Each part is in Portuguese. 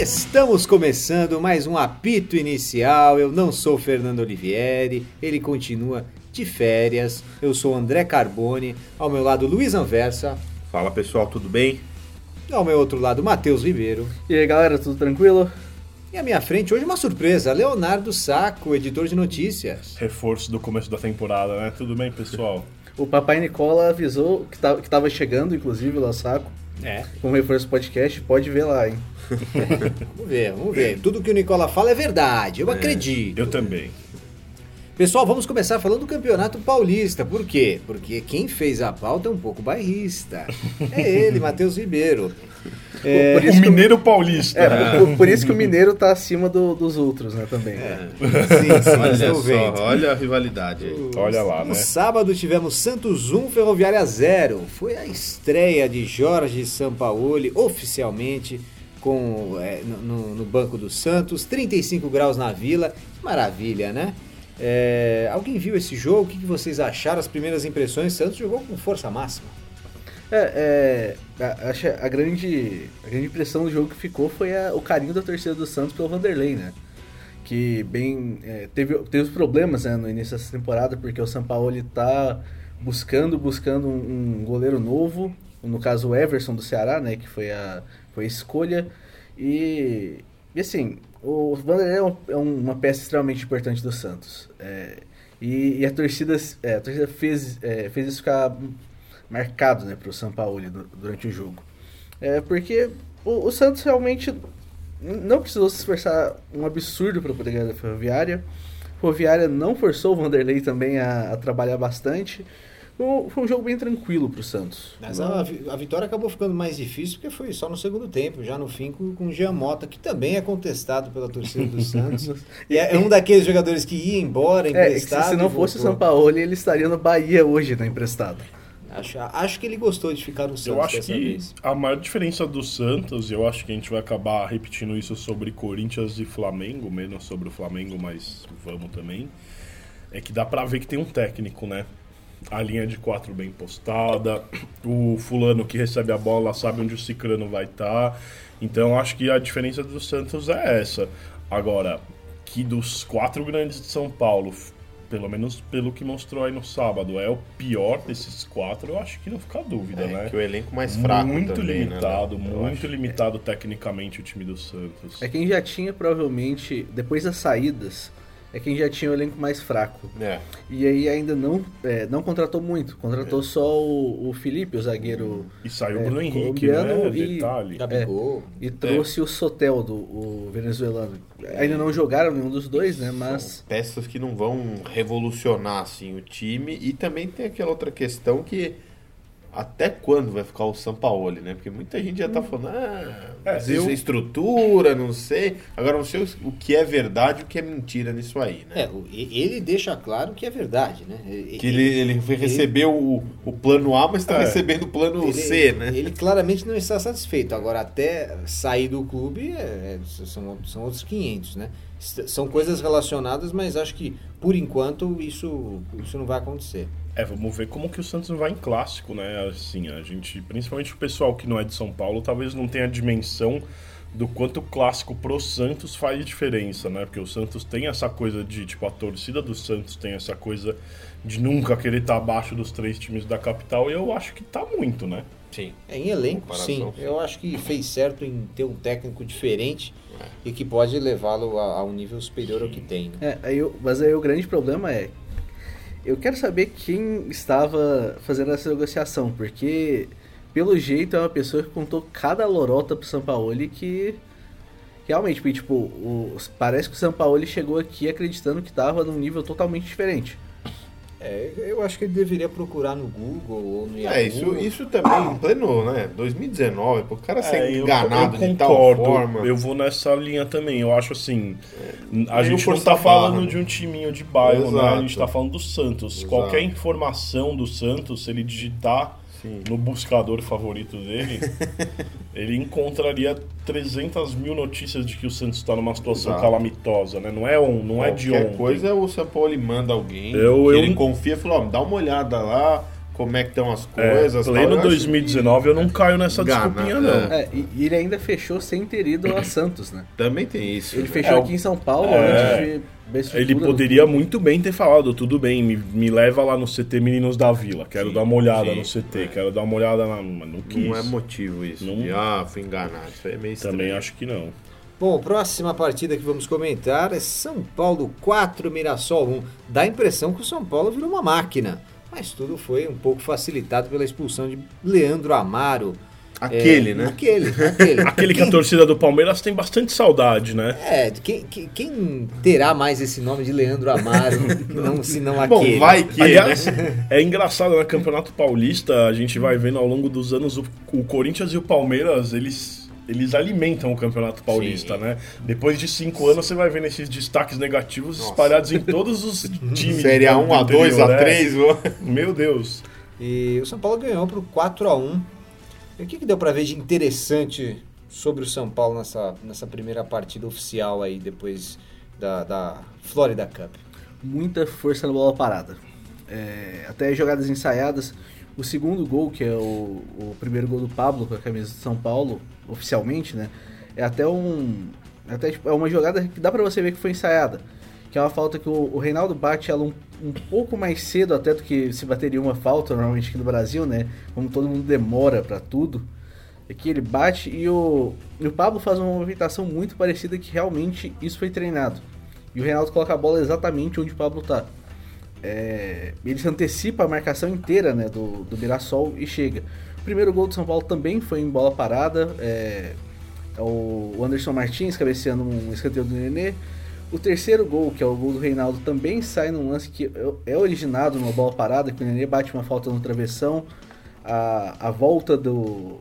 Estamos começando mais um apito inicial. Eu não sou Fernando Olivieri, ele continua de férias. Eu sou André Carbone, ao meu lado Luiz Anversa, Fala pessoal, tudo bem? ao meu outro lado Matheus Ribeiro. E aí galera, tudo tranquilo? E à minha frente hoje uma surpresa, Leonardo Saco, editor de notícias. reforço do começo da temporada, né? Tudo bem, pessoal? O papai Nicola avisou que, tá, que tava chegando, inclusive, lá saco, É, com o reforço podcast, pode ver lá, hein? vamos ver, vamos ver. Tudo que o Nicola fala é verdade, eu acredito. Eu também. Pessoal, vamos começar falando do Campeonato Paulista. Por quê? Porque quem fez a pauta é um pouco bairrista. É ele, Matheus Ribeiro. É, Por isso o que- Mineiro Paulista. É, por, por isso que o Mineiro tá acima do- dos outros, né, também. sim, sim, Olha só, olha a rivalidade aí. Olha lá, No né? sábado tivemos Santos 1, Ferroviária 0. Foi a estreia de Jorge Sampaoli, oficialmente, com, é, no, no- banco do Santos. 35 graus na vila. Que maravilha, né? É, alguém viu esse jogo? O que vocês acharam? As primeiras impressões? Santos jogou com força máxima. É, é, a, acho a grande, a grande impressão do jogo que ficou foi a- o carinho da torcida do Santos pelo Vanderlei, né? Que bem é, teve, teve os problemas né, no início dessa temporada, porque o Sampaoli tá buscando, buscando um, um goleiro novo, no caso o Everson do Ceará, né? Que foi a, foi escolha. E, e assim, o Vanderlei é, um- é uma peça extremamente importante do Santos. É, e, e a torcida, é, a torcida fez, é, fez isso ficar marcado né, para o Sampaoli du- durante o jogo. É porque o, o Santos realmente não precisou se esforçar um absurdo para poder ganhar da Ferroviária. A Ferroviária não forçou o Vanderlei também a, a trabalhar bastante. Foi um- jogo bem tranquilo para o Santos. Mas a, a vitória acabou ficando mais difícil porque foi só no segundo tempo, já no fim com, com o Jean Mota, que também é contestado pela torcida do Santos. E é, é um daqueles jogadores que ia embora, É, que se, emprestado. se não fosse o voltou. Sampaoli, ele estaria no Bahia hoje, na emprestado. Acho, acho que ele gostou de ficar no Santos Eu acho dessa que vez. a maior diferença do Santos, e eu acho que a gente vai acabar repetindo isso sobre Corinthians e Flamengo, menos sobre o Flamengo, mas vamos também, é que dá pra ver que tem um técnico, né? A linha de quatro bem postada, o fulano que recebe a bola sabe onde o ciclano vai estar. Então eu acho que a diferença do Santos é essa. Agora, que dos quatro grandes de São Paulo, pelo menos pelo que mostrou aí no sábado, é o pior desses quatro, eu acho que não fica dúvida, É, né? que o elenco mais fraco muito também, limitado, né? Eu muito acho. limitado tecnicamente o time do Santos. É quem já tinha, provavelmente, depois das saídas, é quem já tinha o elenco mais fraco. É, E aí ainda não, é, não contratou muito. Contratou só o, o Felipe, o zagueiro, E saiu o É, Bruno Henrique, né? e- Detalhe. Gabigol. e trouxe o Sotel, do, o venezuelano. Ainda não jogaram nenhum dos dois, né? Mas são peças que não vão revolucionar assim o time e também tem aquela outra questão que até quando vai ficar o Sampaoli, né? Porque muita gente já tá falando, ah, É, eu- é estrutura, não sei. Agora não sei o que é verdade e o que é mentira nisso aí, né? É, e- ele deixa claro que é verdade, né? E- Que ele, ele foi receber o, o plano A, mas está É. recebendo o plano ele- C, né? Ele claramente não está satisfeito. Agora, até sair do clube, é- é- são, são outros 500, né? São coisas relacionadas, mas acho que, por enquanto, isso, isso não vai acontecer. É, vamos ver como que o Santos vai em clássico, né? Assim, a gente, principalmente o pessoal que não é de São Paulo, talvez não tenha a dimensão do quanto o clássico pro Santos faz diferença, né? Porque o Santos tem essa coisa de, tipo, a torcida do Santos tem essa coisa de nunca querer estar abaixo dos três times da capital, e eu acho que tá muito, né? Sim. É, em elenco, sim. sim. Eu acho que fez certo em ter um técnico diferente e que pode levá-lo a, a um nível superior ao que tem. né? É, aí eu- mas aí o grande problema é. Eu quero saber quem estava fazendo essa negociação, porque pelo jeito é uma pessoa que contou cada lorota pro Sampaoli que. Realmente, tipo, o- parece que o Sampaoli chegou aqui acreditando que estava num nível totalmente diferente. É, eu acho que ele deveria procurar no Google ou no Yahoo. É, isso, isso também em pleno, né? 2019, pô, o cara ser É, eu- enganado eu de tal concordo. forma. Eu vou nessa linha também. Eu acho assim. a meio gente não tá a barra, falando né? de um timinho de bairro, né? A gente Exato. tá falando do Santos. Exato. Qualquer informação do Santos, se ele digitar Sim. no buscador favorito dele, ele encontraria 300 mil notícias de que o Santos está numa situação Exato. calamitosa, né? Não é, um, não é de Qualquer ontem. coisa o São Paulo manda alguém Eu- que eu- ele confia e fala, ó, dá uma olhada lá, como é que estão as É, coisas. tal, pleno eu acho 2019 eu não caio nessa Engana, desculpinha, não. É, e, e ele ainda fechou sem ter ido a Santos, né? que Também tem isso. Ele fechou É, aqui em São Paulo é. antes de Ele poderia muito bem ter falado, tudo bem, me, me leva lá no CT Meninos da Vila, quero Sim, dar uma olhada sim, no CT, é. quero dar uma olhada na... Não quis. Não é motivo isso. Não- de, ah, fui enganado. Isso aí é meio estranho. Também acho que não. Bom, próxima partida que vamos comentar é São Paulo 4, Mirassol 1. Dá a impressão que o São Paulo virou uma máquina, mas tudo foi um pouco facilitado pela expulsão de Leandro Amaro. Aquele, É, né? Aquele, aquele. Aquele que a torcida do Palmeiras tem bastante saudade, né? É, de quem, quem, quem terá mais esse nome de Leandro Amaro, não, se não Bom, aquele? vai que, Aliás, né? é engraçado, no Campeonato Paulista, a gente vai vendo ao longo dos anos o, o Corinthians e o Palmeiras, eles, eles alimentam o Campeonato Paulista, Sim. né? Depois de cinco anos, você vai vendo esses destaques negativos Nossa. espalhados em todos os times. Série do A1, A2, interior, né? A3. Meu Deus. E o São Paulo ganhou por 4 a 1 O que, que deu pra ver de interessante sobre o São Paulo nessa, nessa primeira partida oficial aí, depois da, da Florida Cup? muita força na bola parada. É, até jogadas ensaiadas. O segundo gol, que é o, o primeiro gol do Pablo com a camisa de São Paulo, oficialmente, né? É até um. Até, tipo, é uma jogada que dá pra você ver que foi ensaiada. Que é uma falta que o, o Reinaldo bate ela um, um pouco mais cedo até do que se bateria uma falta normalmente aqui no Brasil, né? Como todo mundo demora pra tudo. Aqui ele bate e o, e o Pablo faz uma movimentação muito parecida que realmente isso foi treinado. E o Reinaldo coloca a bola exatamente onde o Pablo tá. É, ele se antecipa a marcação inteira né, do, do Mirassol e chega. O primeiro gol do São Paulo também foi em bola parada. É, é o Anderson Martins cabeceando um escanteio do Nenê. O terceiro gol, que é o gol do Reinaldo, também sai num lance que é originado numa bola parada, que o Nenê bate uma falta no travessão. A, a volta do.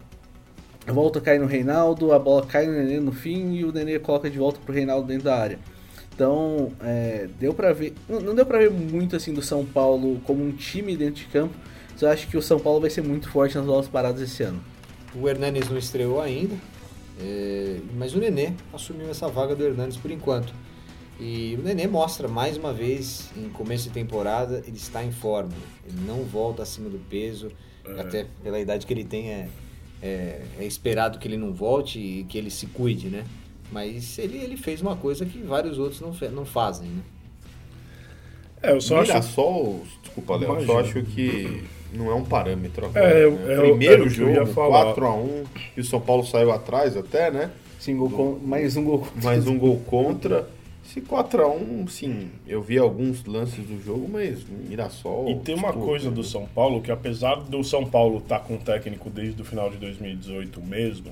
A volta cai no Reinaldo, a bola cai no Nenê no fim e o Nenê coloca de volta pro Reinaldo dentro da área. Então, é, deu pra ver. Não, não deu pra ver muito assim do São Paulo como um time dentro de campo. Mas eu acho que o São Paulo vai ser muito forte nas bolas paradas esse ano. O Hernanes não estreou ainda, é, mas o Nenê assumiu essa vaga do Hernanes por enquanto. E o Nenê mostra mais uma vez, em começo de temporada, ele está em forma. Ele não volta acima do peso, até pela idade que ele tem, é, é, é esperado que ele não volte e que ele se cuide, né? Mas ele, ele fez uma coisa que vários outros não, não fazem, né? É, eu só acho. Mirassol, desculpa, Léo, eu só acho que não é um parâmetro agora. É, né? eu- é o- Primeiro que eu jogo, falar. 4x1, e o São Paulo saiu atrás até, né? Sim, gol con- mais um gol contra. Mais um gol contra. Esse 4x1, sim, eu vi alguns lances do jogo, mas Mirassol. E tem uma tipo, coisa do São Paulo, que apesar do São Paulo estar com o técnico desde o final de 2018 mesmo,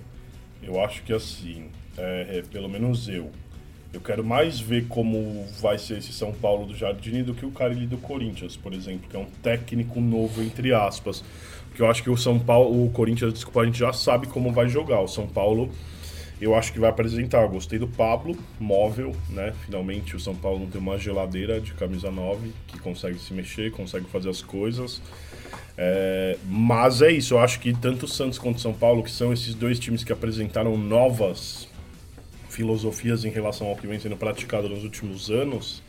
eu acho que assim, é, é, pelo menos eu, eu quero mais ver como vai ser esse São Paulo do Jardine do que o Carilli do Corinthians, por exemplo, que é um técnico novo, entre aspas. Porque eu acho que o São Paulo, o Corinthians, desculpa, a gente já sabe como vai jogar. O São Paulo eu acho que vai apresentar. Eu Gostei do Pablo, móvel, né? Finalmente o São Paulo não tem uma geladeira de camisa 9 que consegue se mexer, consegue fazer as coisas. É, mas é isso, eu acho que tanto o Santos quanto o São Paulo, que são esses dois times que apresentaram novas filosofias em relação ao que vem sendo praticado nos últimos anos,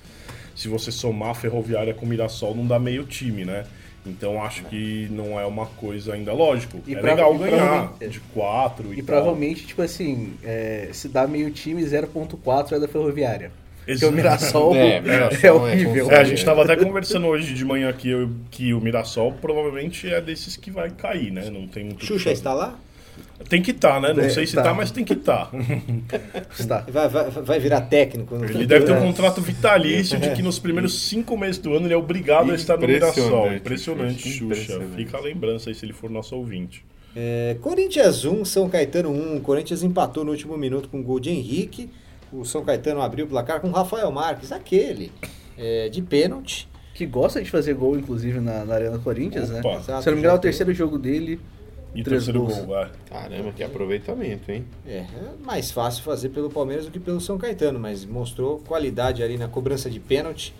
se você somar a Ferroviária com o Mirassol, não dá meio time, né? Então acho que não é uma coisa ainda lógico. E é legal e ganhar de 4 e, E tal. provavelmente, tipo assim, é, se dá meio time, 0.4 é da Ferroviária. Porque o Mirassol É, é, Mirassol é horrível. É, a gente tava até conversando hoje de manhã aqui eu- que o Mirassol provavelmente é desses que vai cair, né? Não tem muito. o que Xuxa está lá? Tem que estar, né? Não É, sei se tá. tá, mas tem que estar. Está. Vai, vai, vai virar técnico no Ele deve ter um né? contrato vitalício de que nos primeiros cinco meses do ano ele é obrigado a estar no Mirassol. Impressionante, Impressionante, Xuxa, impressionante. Fica a lembrança aí se ele for nosso ouvinte. É, Corinthians 1, São Caetano 1. Corinthians empatou no último minuto com o gol de Henrique. O São Caetano abriu o placar com o Rafael Marques, aquele, é, de pênalti. Que gosta de fazer gol, inclusive, na, na Arena Corinthians, né? Opa. Exato, Se eu não me engano, é o terceiro jogo dele. E Três terceiro gols. gol, é. Caramba, que aproveitamento, hein? É, é mais fácil fazer pelo Palmeiras do que pelo São Caetano, mas mostrou qualidade ali na cobrança de pênalti.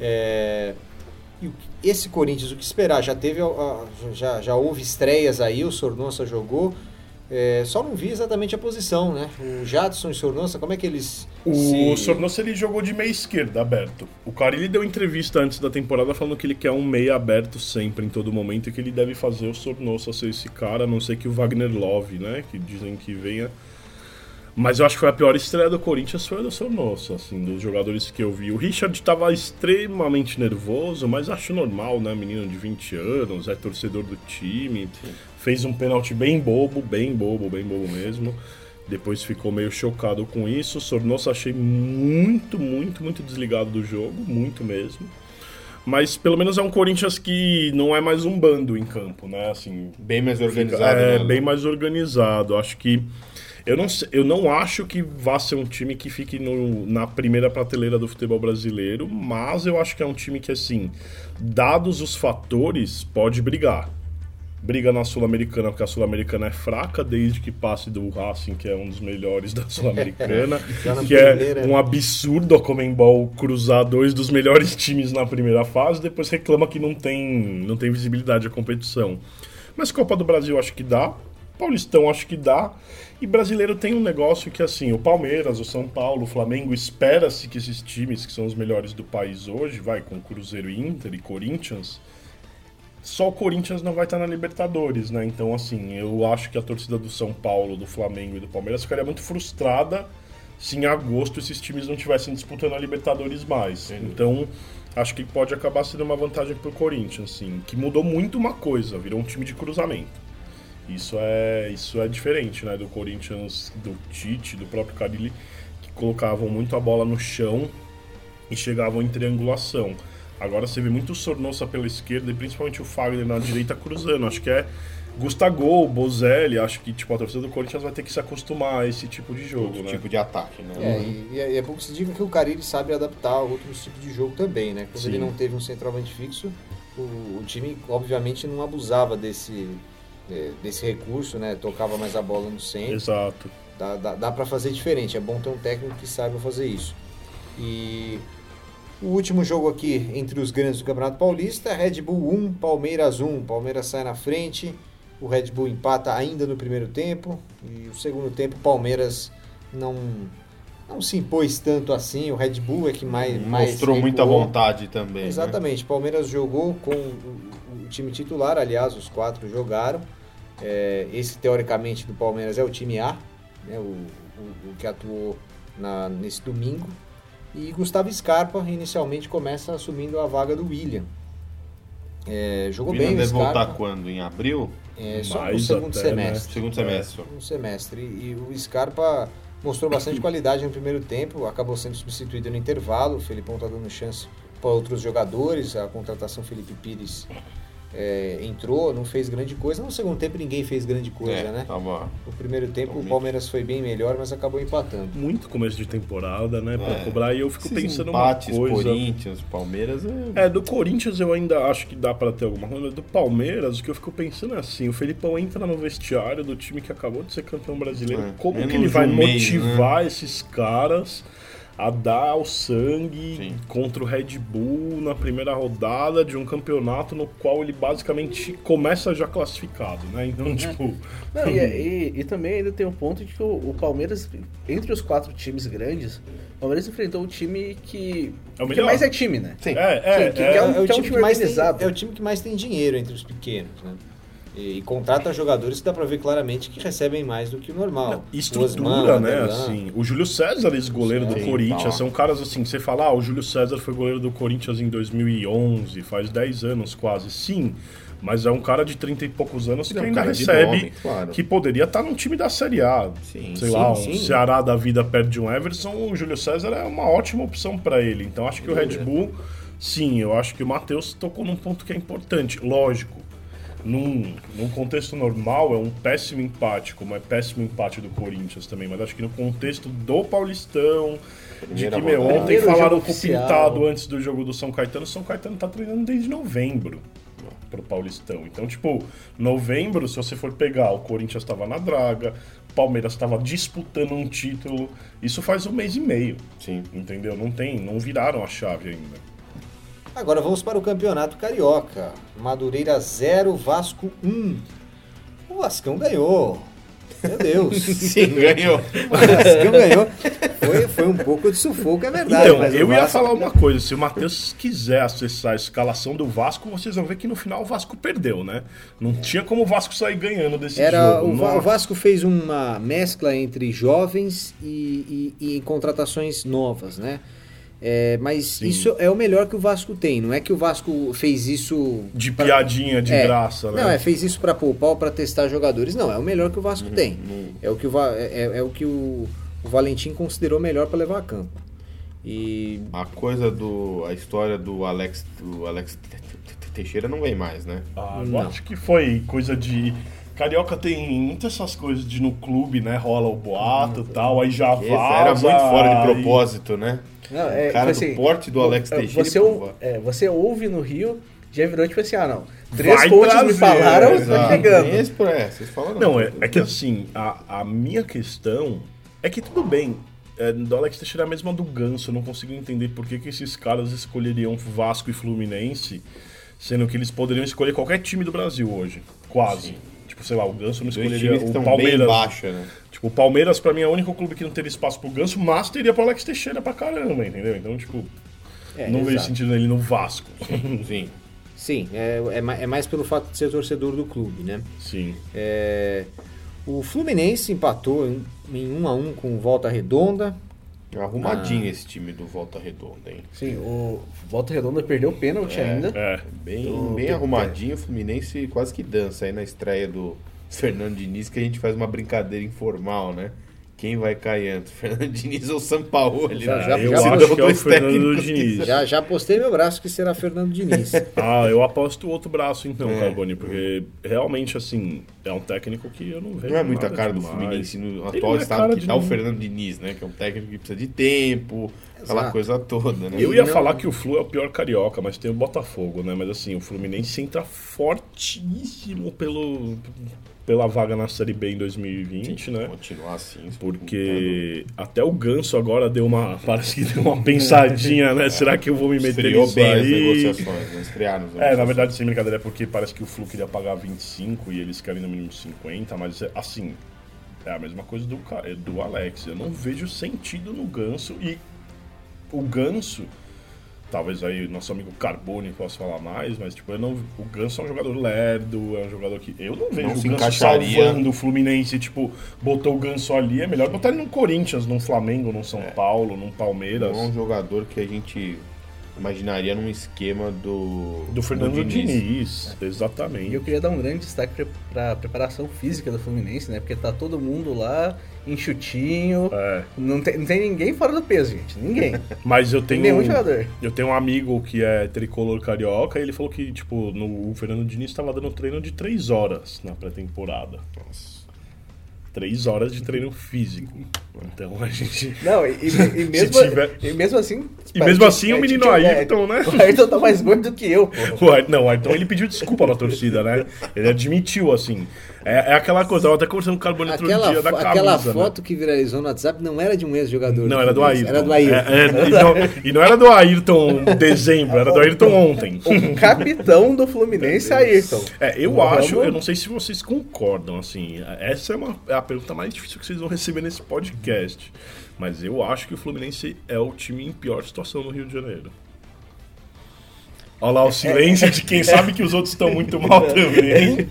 É, e esse Corinthians, o que esperar? Já teve, já, já houve estreias aí, o Sornosa jogou. É, só não vi exatamente a posição, né? O Jadson e o Sornosa, como é que eles. O se- Sornosa ele jogou de meia esquerda, aberto. O Carilli deu entrevista antes da temporada falando que ele quer um meia aberto sempre, em todo momento, e que ele deve fazer o Sornosa ser esse cara, a não ser que o Wagner Love, né? Que dizem que venha. Mas eu acho que foi a pior estreia do Corinthians foi a do Sornosa, assim, dos jogadores que eu vi. O Richard estava extremamente nervoso, mas acho normal, né? Menino de 20 anos, é torcedor do time. Fez um pênalti bem bobo, bem bobo, bem bobo mesmo. Depois ficou meio chocado com isso. Sornosa achei muito, muito, muito desligado do jogo, muito mesmo. Mas pelo menos é um Corinthians que não é mais um bando em campo, né? Assim, Bem mais organizado. é né? bem mais organizado. Acho que eu não, eu não acho que vá ser um time que fique no- na primeira prateleira do futebol brasileiro, mas eu acho que é um time que assim, dados os fatores, pode brigar. Briga na Sul-Americana, porque a Sul-Americana é fraca desde que passe do Racing, que é um dos melhores da Sul-Americana, que é primeira. um absurdo a Comembol cruzar dois dos melhores times na primeira fase, depois reclama que não tem, não tem visibilidade a competição. Mas Copa do Brasil acho que dá, Paulistão acho que dá, e brasileiro tem um negócio que assim, o Palmeiras, o São Paulo, o Flamengo, espera-se que esses times que são os melhores do país hoje, vai com Cruzeiro e Inter e Corinthians, só o Corinthians não vai estar na Libertadores, né? Então, assim, eu acho que a torcida do São Paulo, do Flamengo e do Palmeiras ficaria muito frustrada se em agosto esses times não estivessem disputando a Libertadores mais. Então, acho que pode acabar sendo uma vantagem pro Corinthians, assim, que mudou muito uma coisa, virou um time de cruzamento. Isso é, isso é diferente, né, do Corinthians, do Tite, do próprio Carilli, que colocavam muito a bola no chão e chegavam em triangulação. Agora você vê muito o Sornosa pela esquerda e principalmente o Fagner na direita cruzando. Acho que é Gustavo, Bozelli. Acho que tipo, a torcida do Corinthians vai ter que se acostumar a esse tipo de jogo, Outro né? tipo de ataque, né? É, e, e é- e é bom que se diga que o Carilli sabe adaptar a outros tipos de jogo também, né? Quando Sim. ele não teve um centroavante fixo, o, o time obviamente não abusava desse, é, desse recurso, né? Tocava mais a bola no centro. Exato. Dá, dá, dá para fazer diferente. É bom ter um técnico que saiba fazer isso. E o último jogo aqui entre os grandes do Campeonato Paulista, Red Bull 1, Palmeiras 1. Palmeiras sai na frente, o Red Bull empata ainda no primeiro tempo e o segundo tempo Palmeiras não não se impôs tanto assim. O Red Bull é que mais mais Mostrou muita recuou. vontade também. né? Exatamente. Palmeiras jogou com o, o time titular, aliás, os quatro jogaram. É, esse, teoricamente, do Palmeiras é o time A, né, o, o- o que atuou na- nesse domingo. E Gustavo Scarpa, inicialmente, começa assumindo a vaga do William. É, O jogou William bem o deve voltar Scarpa, quando? Em abril? é, só no Mais segundo até, né? semestre Segundo semestre. um semestre. E, e o Scarpa mostrou bastante qualidade no primeiro tempo, acabou sendo substituído no intervalo. O Felipão está dando chance para outros jogadores. A contratação Felipe Pires é, entrou, não fez grande coisa. No segundo tempo ninguém fez grande coisa, é, né? Tava... No primeiro tempo Realmente. o Palmeiras foi bem melhor, mas acabou empatando. Muito começo de temporada, né? Pra É. cobrar. E eu fico Esses pensando empates, uma coisa. Corinthians, Palmeiras é... É, do Corinthians eu ainda acho que dá pra ter alguma coisa, do Palmeiras, o que eu fico pensando é assim, o Felipão entra no vestiário do time que acabou de ser campeão brasileiro, É, como menos que ele vai mês, motivar esses caras a dar o sangue Sim. contra o Red Bull na primeira rodada de um campeonato no qual ele basicamente começa já classificado, né? Então, tipo, Não, e, e- e também ainda tem um ponto de que o, o Palmeiras, entre os quatro times grandes, o Palmeiras enfrentou um time que, É o que mais é time, né? Sim. é, é, que- que é, é um- É o, que time que mais tem, é o time que mais tem dinheiro entre os pequenos, né? E, e contrata jogadores que dá pra ver claramente que recebem mais do que o normal. E O estrutura, Osman, né? Assim, o Júlio César, esse goleiro do Corinthians, tá. são caras assim, que você fala, ah, o Júlio César foi goleiro do Corinthians em 2011, faz 10 anos quase. Sim, mas é um cara de 30 e poucos anos que é um ainda de recebe, nome, claro. que poderia estar num time da Série A. Sim, Sei sim, lá, um sim. Ceará da vida perde um Everson, o Júlio César é uma ótima opção para ele. Então acho que o Red Bull, sim, eu acho que o Matheus tocou num ponto que é importante. Lógico, num, num contexto normal é um péssimo empate, como é péssimo empate do Corinthians também, mas acho que no contexto do Paulistão, de que, meu, ontem falaram com o. Pintado antes do jogo do São Caetano, o São Caetano tá treinando desde novembro pro Paulistão. Então, tipo, novembro, se você for pegar, o Corinthians estava na draga, o Palmeiras estava disputando um título, isso faz um mês e meio, Sim. entendeu? Não tem, não viraram a chave ainda. Agora vamos para o Campeonato Carioca. Madureira 0, Vasco 1. O Vascão ganhou. Meu Deus. Sim, ganhou. O Vascão ganhou. Foi, foi um pouco de sufoco, é verdade. Então, eu ia Vasco- falar uma coisa. Se o Matheus quiser acessar a escalação do Vasco, vocês vão ver que no final o Vasco perdeu, né? Não tinha como o Vasco sair ganhando desse Era, jogo. o, o. Vasco fez uma mescla entre jovens e, e- e contratações novas, né? É, mas Sim. isso é o melhor que o Vasco tem. Não é que o Vasco fez isso De pra- piadinha, de É. graça, né? Não, é, fez isso pra poupar ou pra testar jogadores. Não, é o melhor que o Vasco tem. É o que o, Va- é, é o, que o, o Valentim considerou melhor pra levar a campo. E A coisa do. A história do Alex. Do Alex Te- Te- Te- Teixeira não vem mais, né? Ah, eu Não. acho que foi coisa de. Carioca tem muitas essas coisas de no clube, né? Rola o boato e tal, aí já vaza. era muito fora de aí- propósito, né? Não, é, o cara tipo do assim, porte do Alex é, Teixeira. Você, ou- é, você ouve no Rio, já virou tipo assim, ah não. Três Vai fontes trazer, me falaram, exato. tá chegando. Essa, vocês falaram. Não, é, é que assim, a, a minha questão é que tudo bem. É, do Alex Teixeira é a mesma do Ganso. Eu não consigo entender por que, que esses caras escolheriam Vasco e Fluminense, sendo que eles poderiam escolher qualquer time do Brasil hoje. Quase. Tipo, sei lá, o Ganso não escolheria o estão bem Palmeiras. baixa, né? Tipo, o Palmeiras, pra mim, é o único clube que não teria espaço pro Ganso, mas teria pro Alex Teixeira pra caramba, entendeu? Então, tipo, é, não vejo exato. sentido nele no Vasco. Sim. Sim, é, é, é mais pelo fato de ser torcedor do clube, né? Sim. É, o Fluminense empatou em, em 1 a 1 com o Volta Redonda. Arrumadinho Ah. esse time do Volta Redonda, hein? Sim, o Volta Redonda perdeu o pênalti ainda. É. Bem, Do- bem arrumadinho, o Fluminense quase que dança aí na estreia do Fernando Diniz, que a gente faz uma brincadeira informal, né? Quem vai cair antes, Fernando Diniz ou São Paulo? Já- já- eu já- acho que é o dois Fernando técnicos Diniz. Já, já postei meu braço que será Fernando Diniz. Ah, eu aposto o outro braço então, É. Carboni, porque realmente, assim, é um técnico que eu não vejo. Não é muita cara do demais. Fluminense no atual é estado que de tá o. Fernando Diniz, né? Que é um técnico que precisa de tempo, aquela Exato. coisa toda, né? Eu ia não- falar que o Flu é o pior carioca, mas tem o Botafogo, né? Mas assim, o Fluminense entra fortíssimo pelo, pela vaga na Série B em 2020, né? Continuar assim. Porque até o Ganso agora deu uma. Parece que deu uma pensadinha, né? Será que eu vou me meter nisso bem as aí? negociações, né? Estrearam as É, na negociações. verdade, sem brincadeira, é porque parece que o Flu queria pagar 25 e eles querem no mínimo 50, mas é, assim, é a mesma coisa do, Ca- do Alex. Eu não vejo sentido no Ganso e o Ganso, talvez aí nosso amigo Carbone possa falar mais, mas tipo, eu não, o Ganso é um jogador lerdo, é um jogador que eu não vejo Não o se Ganso encaixaria. salvando o Fluminense, tipo, botou o Ganso ali, é melhor botar ele no Corinthians, num Flamengo, num São Paulo, num Palmeiras. Não é um jogador que a gente imaginaria num esquema do. Do Fernando Diniz, exatamente. E eu queria dar um grande destaque para a preparação física do Fluminense, né? Porque tá todo mundo lá enxutinho. É. Não, tem, não tem ninguém fora do peso, gente. Ninguém. Mas eu tenho. Nenhum jogador. Eu tenho um amigo que é tricolor carioca e ele falou que, tipo, no, o Fernando Diniz estava dando treino de três horas na pré-temporada. Três horas de treino físico. Então a gente. Não, e, e- e mesmo, tiver- e mesmo assim. E mesmo assim o é, menino tipo, Ayrton, né? O Ayrton tá mais gordo do que eu. O Ayrton, não, o Ayrton ele pediu desculpa na torcida, né? Ele admitiu, assim. É, é aquela coisa, eu tava até conversando com o Carbone outro dia da camisa. aquela né? foto que viralizou no WhatsApp não era de um ex-jogador. Não, era do Fluminense, Ayrton. Era do Ayrton. É, é, e, não, e não era do Ayrton dezembro, era do Ayrton ontem. O capitão do Fluminense, Ayrton. É, eu Vamos- acho, eu não sei se vocês concordam, assim, essa é, uma, é a pergunta mais difícil que vocês vão receber nesse podcast. Mas eu acho que o Fluminense é o time em pior situação no Rio de Janeiro. Olha lá o silêncio de quem sabe que os outros estão muito mal também.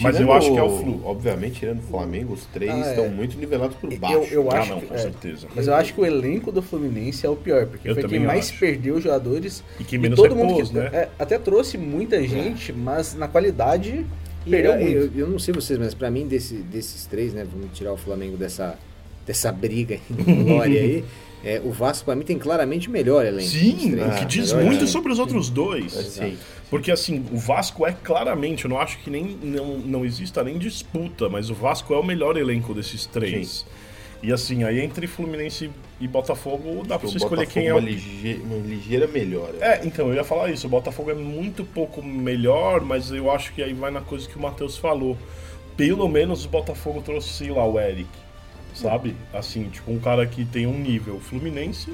Mas eu acho que é o Flu. Obviamente, tirando o Flamengo, os três Ah, é. estão muito nivelados por Eu, baixo. eu Ah, acho não, que- com é, certeza. Mas eu acho que o elenco do Fluminense é o pior, porque Eu foi quem mais acho. perdeu jogadores. E que menos todo repôs, mundo que, né? é, até trouxe muita gente, mas na qualidade E perdeu eu, muito. eu, eu não sei vocês, mas pra mim, desse- desses três, né? Vamos tirar o Flamengo dessa, dessa briga de glória aí. é, o Vasco, pra mim, tem claramente o melhor elenco. Sim, o que diz melhor muito sobre os outros dois. Sim. Porque assim, o Vasco é claramente, eu não acho que nem não, não exista nem disputa, mas o Vasco é o melhor elenco desses três. E assim, aí entre Fluminense e Botafogo dá pra O você escolher Botafogo quem é uma, o. lige- uma ligeira melhora. É, então, eu ia falar isso. O Botafogo é muito pouco melhor, mas eu acho que aí vai na coisa que o Matheus falou. Pelo menos o Botafogo trouxe, lá, o Eric. Sabe? Assim, tipo, um cara que tem um nível. Fluminense.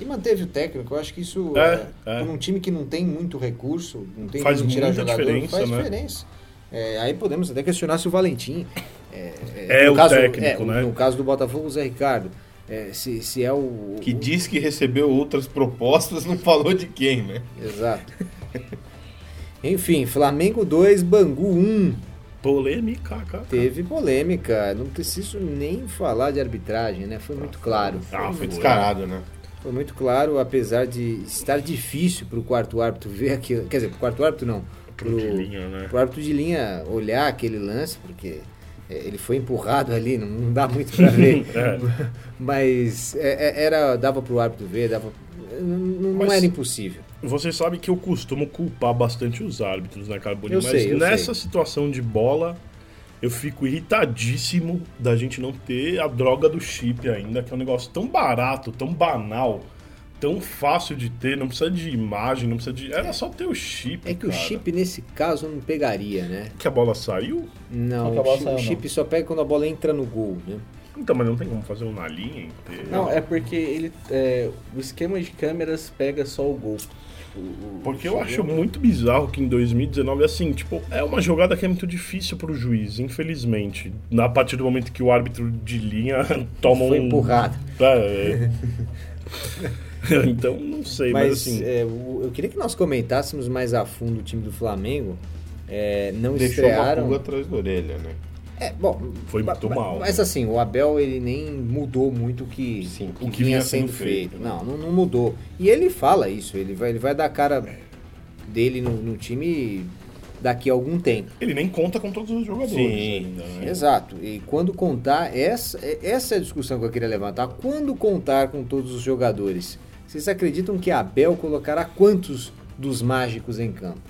E manteve o técnico, eu acho que isso, É, é, é. por um time que não tem muito recurso, não tem Faz como tirar jogador, diferença, faz né? diferença. É, aí podemos até questionar se o Valentim É no o caso, técnico, é, né? No caso do Botafogo, o Zé Ricardo. é, se, se é o. Que o- diz que recebeu outras propostas, não falou de quem, né? Exato. Enfim, Flamengo 2, Bangu 1. Polêmica, cara. Teve polêmica. Não preciso nem falar de arbitragem, né? Foi muito claro. Ah, Foi descarado, né? Foi muito claro, apesar de estar difícil para o quarto árbitro ver aquilo. Quer dizer, para o quarto árbitro não. Pro de linha, né? pro árbitro de linha olhar aquele lance, porque é, ele foi empurrado ali, não, não dá muito para ver. É. Mas é, é, era, dava para o árbitro ver, dava. Não, não Mas- era impossível. Você sabe que eu costumo culpar bastante os árbitros, né, Carboni? Eu Mas sei, eu nessa sei. situação de bola, eu fico irritadíssimo da gente não ter a droga do chip ainda, que é um negócio tão barato, tão banal, tão fácil de ter, não precisa de imagem, não precisa de. Era só ter o chip. É que o cara. chip nesse caso não pegaria, né? Que a bola saiu? Não, Não, o bola chi- saiu, o não. chip só pega quando a bola entra no gol, né? Então, mas não tem como fazer um na linha inteira. Não, é porque ele, é, o esquema de câmeras pega só o gol. Porque eu acho muito bizarro que em 2019, assim, tipo, é uma jogada que é muito difícil pro juiz, infelizmente. Na partir do momento que o árbitro de linha toma Foi um. empurrado. É, é. então, não sei, mas, Mas assim. é, eu queria que nós comentássemos mais a fundo o time do Flamengo. É, não Deixou uma estrearam. pulga atrás da orelha, né? É, bom, Foi muito ma- mal, Mas né? assim, o Abel ele nem mudou muito o que, Sim, o que que vinha vinha sendo sendo feito. feito, né? Não, não, não mudou. E ele fala isso, ele vai, ele vai dar a cara dele no, no time daqui a algum tempo. Ele nem conta com todos os jogadores Sim, ainda, né? Exato. E quando contar, essa, essa é a discussão que eu queria levantar. Quando contar com todos os jogadores, vocês acreditam que Abel colocará quantos dos mágicos em campo?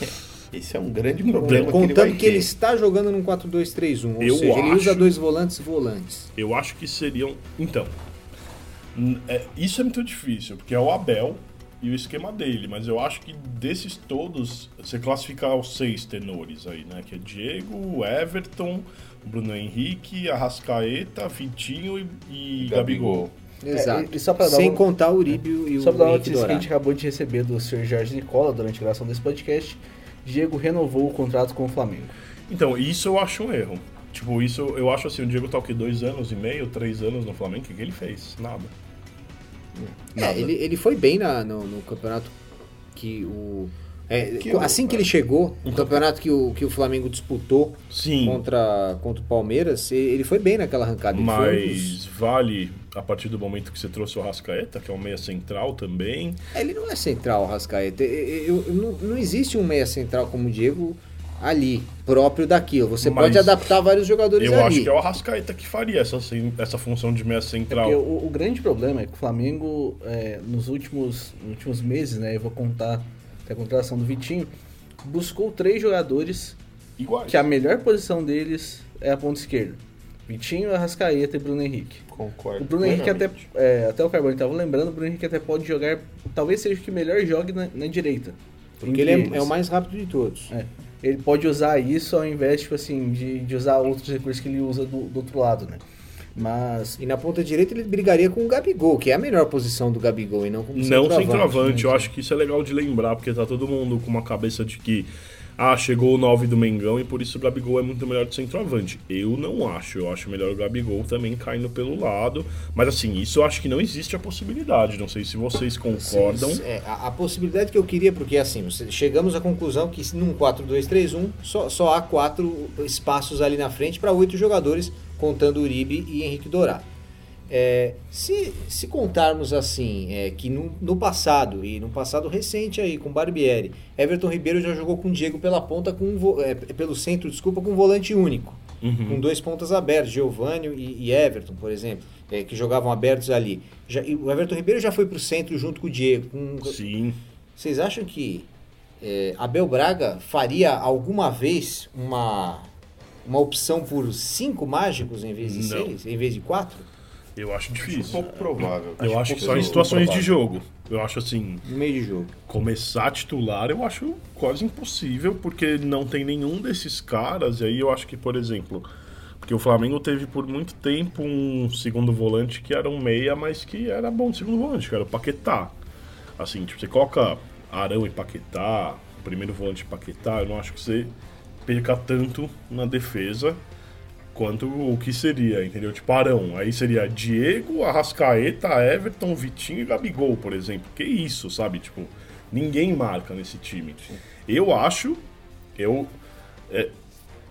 Esse é um grande problema Contando que ele que ele está jogando num 4-2-3-1, ou Eu seja, ele usa acho- dois volantes volantes. Eu acho que seriam. Então. é, isso é muito difícil, porque é o Abel e o esquema dele, mas eu acho que desses todos, você classificar os seis tenores aí, né? Que é Diego, Everton, Bruno Henrique, Arrascaeta, Vitinho e, e Gabigol. Exato. e- e só pra dar Sem um- contar o Uribe e o Só pra dar uma notícia que a gente acabou de receber do Sr. Jorge Nicola durante a gravação desse podcast, Diego renovou o contrato com o Flamengo. Então, isso eu acho um erro. Tipo, isso eu acho assim, o Diego tá o quê? Dois anos e meio, três anos no Flamengo? O que, que ele fez? Nada. É, ele, ele foi bem na- no, no campeonato que o. é, Que assim que ele chegou, o campeonato que o, que o Flamengo disputou Sim. contra, contra o Palmeiras, e- ele foi bem naquela arrancada. Foi um dos- Mas vale a partir do momento que você trouxe o Arrascaeta, que é um meia central também. É, Ele não é central, o Rascaeta. Eu, eu- não, não existe um meia central como o Diego ali, próprio daquilo. Você Mas pode adaptar vários jogadores Eu ali. acho que é o Arrascaeta que faria essa, essa função de meia É central. porque o, o grande problema é que o Flamengo, é, nos, últimos, nos últimos meses, né, eu vou contar até a contratação do Vitinho, buscou três jogadores Iguais. que a melhor posição deles é a ponta esquerda. Vitinho, Arrascaeta e Bruno Henrique. Concordo. O Bruno Henrique até, é, até o Carbone estava lembrando, o Bruno Henrique até pode jogar, talvez seja o que melhor jogue na, na direita. Porque ele é, é o mais rápido de todos. É. Ele pode usar isso ao invés, tipo assim, de, de usar outros recursos que ele usa do, do outro lado, né? Mas E na ponta direita ele brigaria com o Gabigol, que é a melhor posição do Gabigol e não como Não centroavante. centroavante, eu acho que isso é legal de lembrar, porque tá todo mundo com uma cabeça de que ah, chegou o 9 do Mengão e por isso o Gabigol é muito melhor de centroavante. Eu não acho, eu acho melhor o Gabigol também caindo pelo lado. Mas assim, isso eu acho que não existe a possibilidade. Não sei se vocês concordam. É, a, a possibilidade que eu queria, porque assim, chegamos à conclusão que num 4-2-3-1 só, só há quatro espaços ali na frente para oito jogadores, contando Uribe e Henrique Dourado. É, se, se contarmos assim, é, que no, no passado, e no passado recente aí, com Barbieri, Everton Ribeiro já jogou com Diego pela ponta, com um é, pelo centro, desculpa, com um volante único. Com dois pontas abertos, Giovanni e, e Everton, por exemplo, é, que jogavam abertos ali. Já- o Everton Ribeiro já foi para o centro junto com o Diego. com- Sim. vocês acham que é, Abel Braga faria alguma vez uma, uma opção por cinco mágicos em vez de Não. seis, em vez de quatro? Eu acho Um difícil. pouco provável. Eu acho que só em situações de jogo. Eu acho assim, No meio de jogo. começar a titular eu acho quase impossível, porque não tem nenhum desses caras, e aí eu acho que, por exemplo, porque o Flamengo teve por muito tempo um segundo volante que era um meia, mas que era bom de segundo volante, que era o Paquetá. Assim, tipo, você coloca Arão e Paquetá, primeiro volante e Paquetá, eu não acho que você perca tanto na defesa. Quanto o que seria, entendeu? Tipo, Arão. Aí seria Diego, Arrascaeta, Everton, Vitinho e Gabigol, por exemplo. Que isso, sabe? Tipo, ninguém marca nesse time. Eu acho, eu... É,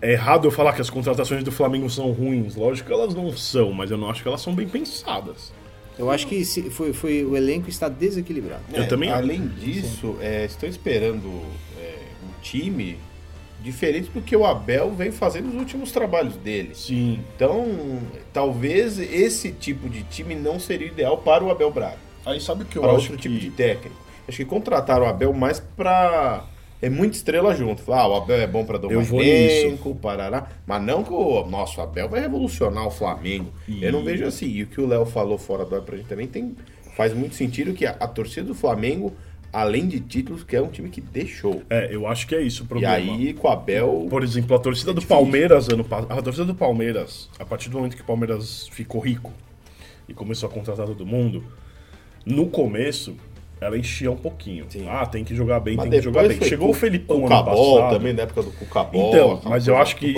é errado eu falar que as contratações do Flamengo são ruins. Lógico que elas não são, mas eu não acho que elas são bem pensadas. Eu acho que se- foi, foi, o elenco está desequilibrado. Eu também- Além disso, é, estão esperando é, um time diferente do que o Abel vem fazendo nos últimos trabalhos dele. Sim. Então, talvez esse tipo de time não seria ideal para o Abel Braga. Aí sabe o que eu para acho outro que... tipo de técnico. Acho que contrataram o Abel mais para é muita estrela junto. Falar, ah, o Abel é bom para domar elenco, parará. Mas não que o nosso Abel vai revolucionar o Flamengo. Eu não vejo assim. E o que o Léo falou fora do ar pra gente também tem, faz muito sentido que a, a torcida do Flamengo, além de títulos, que é um time que deixou. É, eu acho que é isso o E problema. aí, com o Abel. Por exemplo, a torcida É do difícil. Palmeiras ano passado. A torcida do Palmeiras, a partir do momento que o Palmeiras ficou rico e começou a contratar todo mundo, no começo ela enchia um pouquinho. Sim. Ah, tem que jogar bem, mas tem que jogar bem. Chegou o Felipão o ano passado. também, na época do Cucabol. Então, mas eu acho que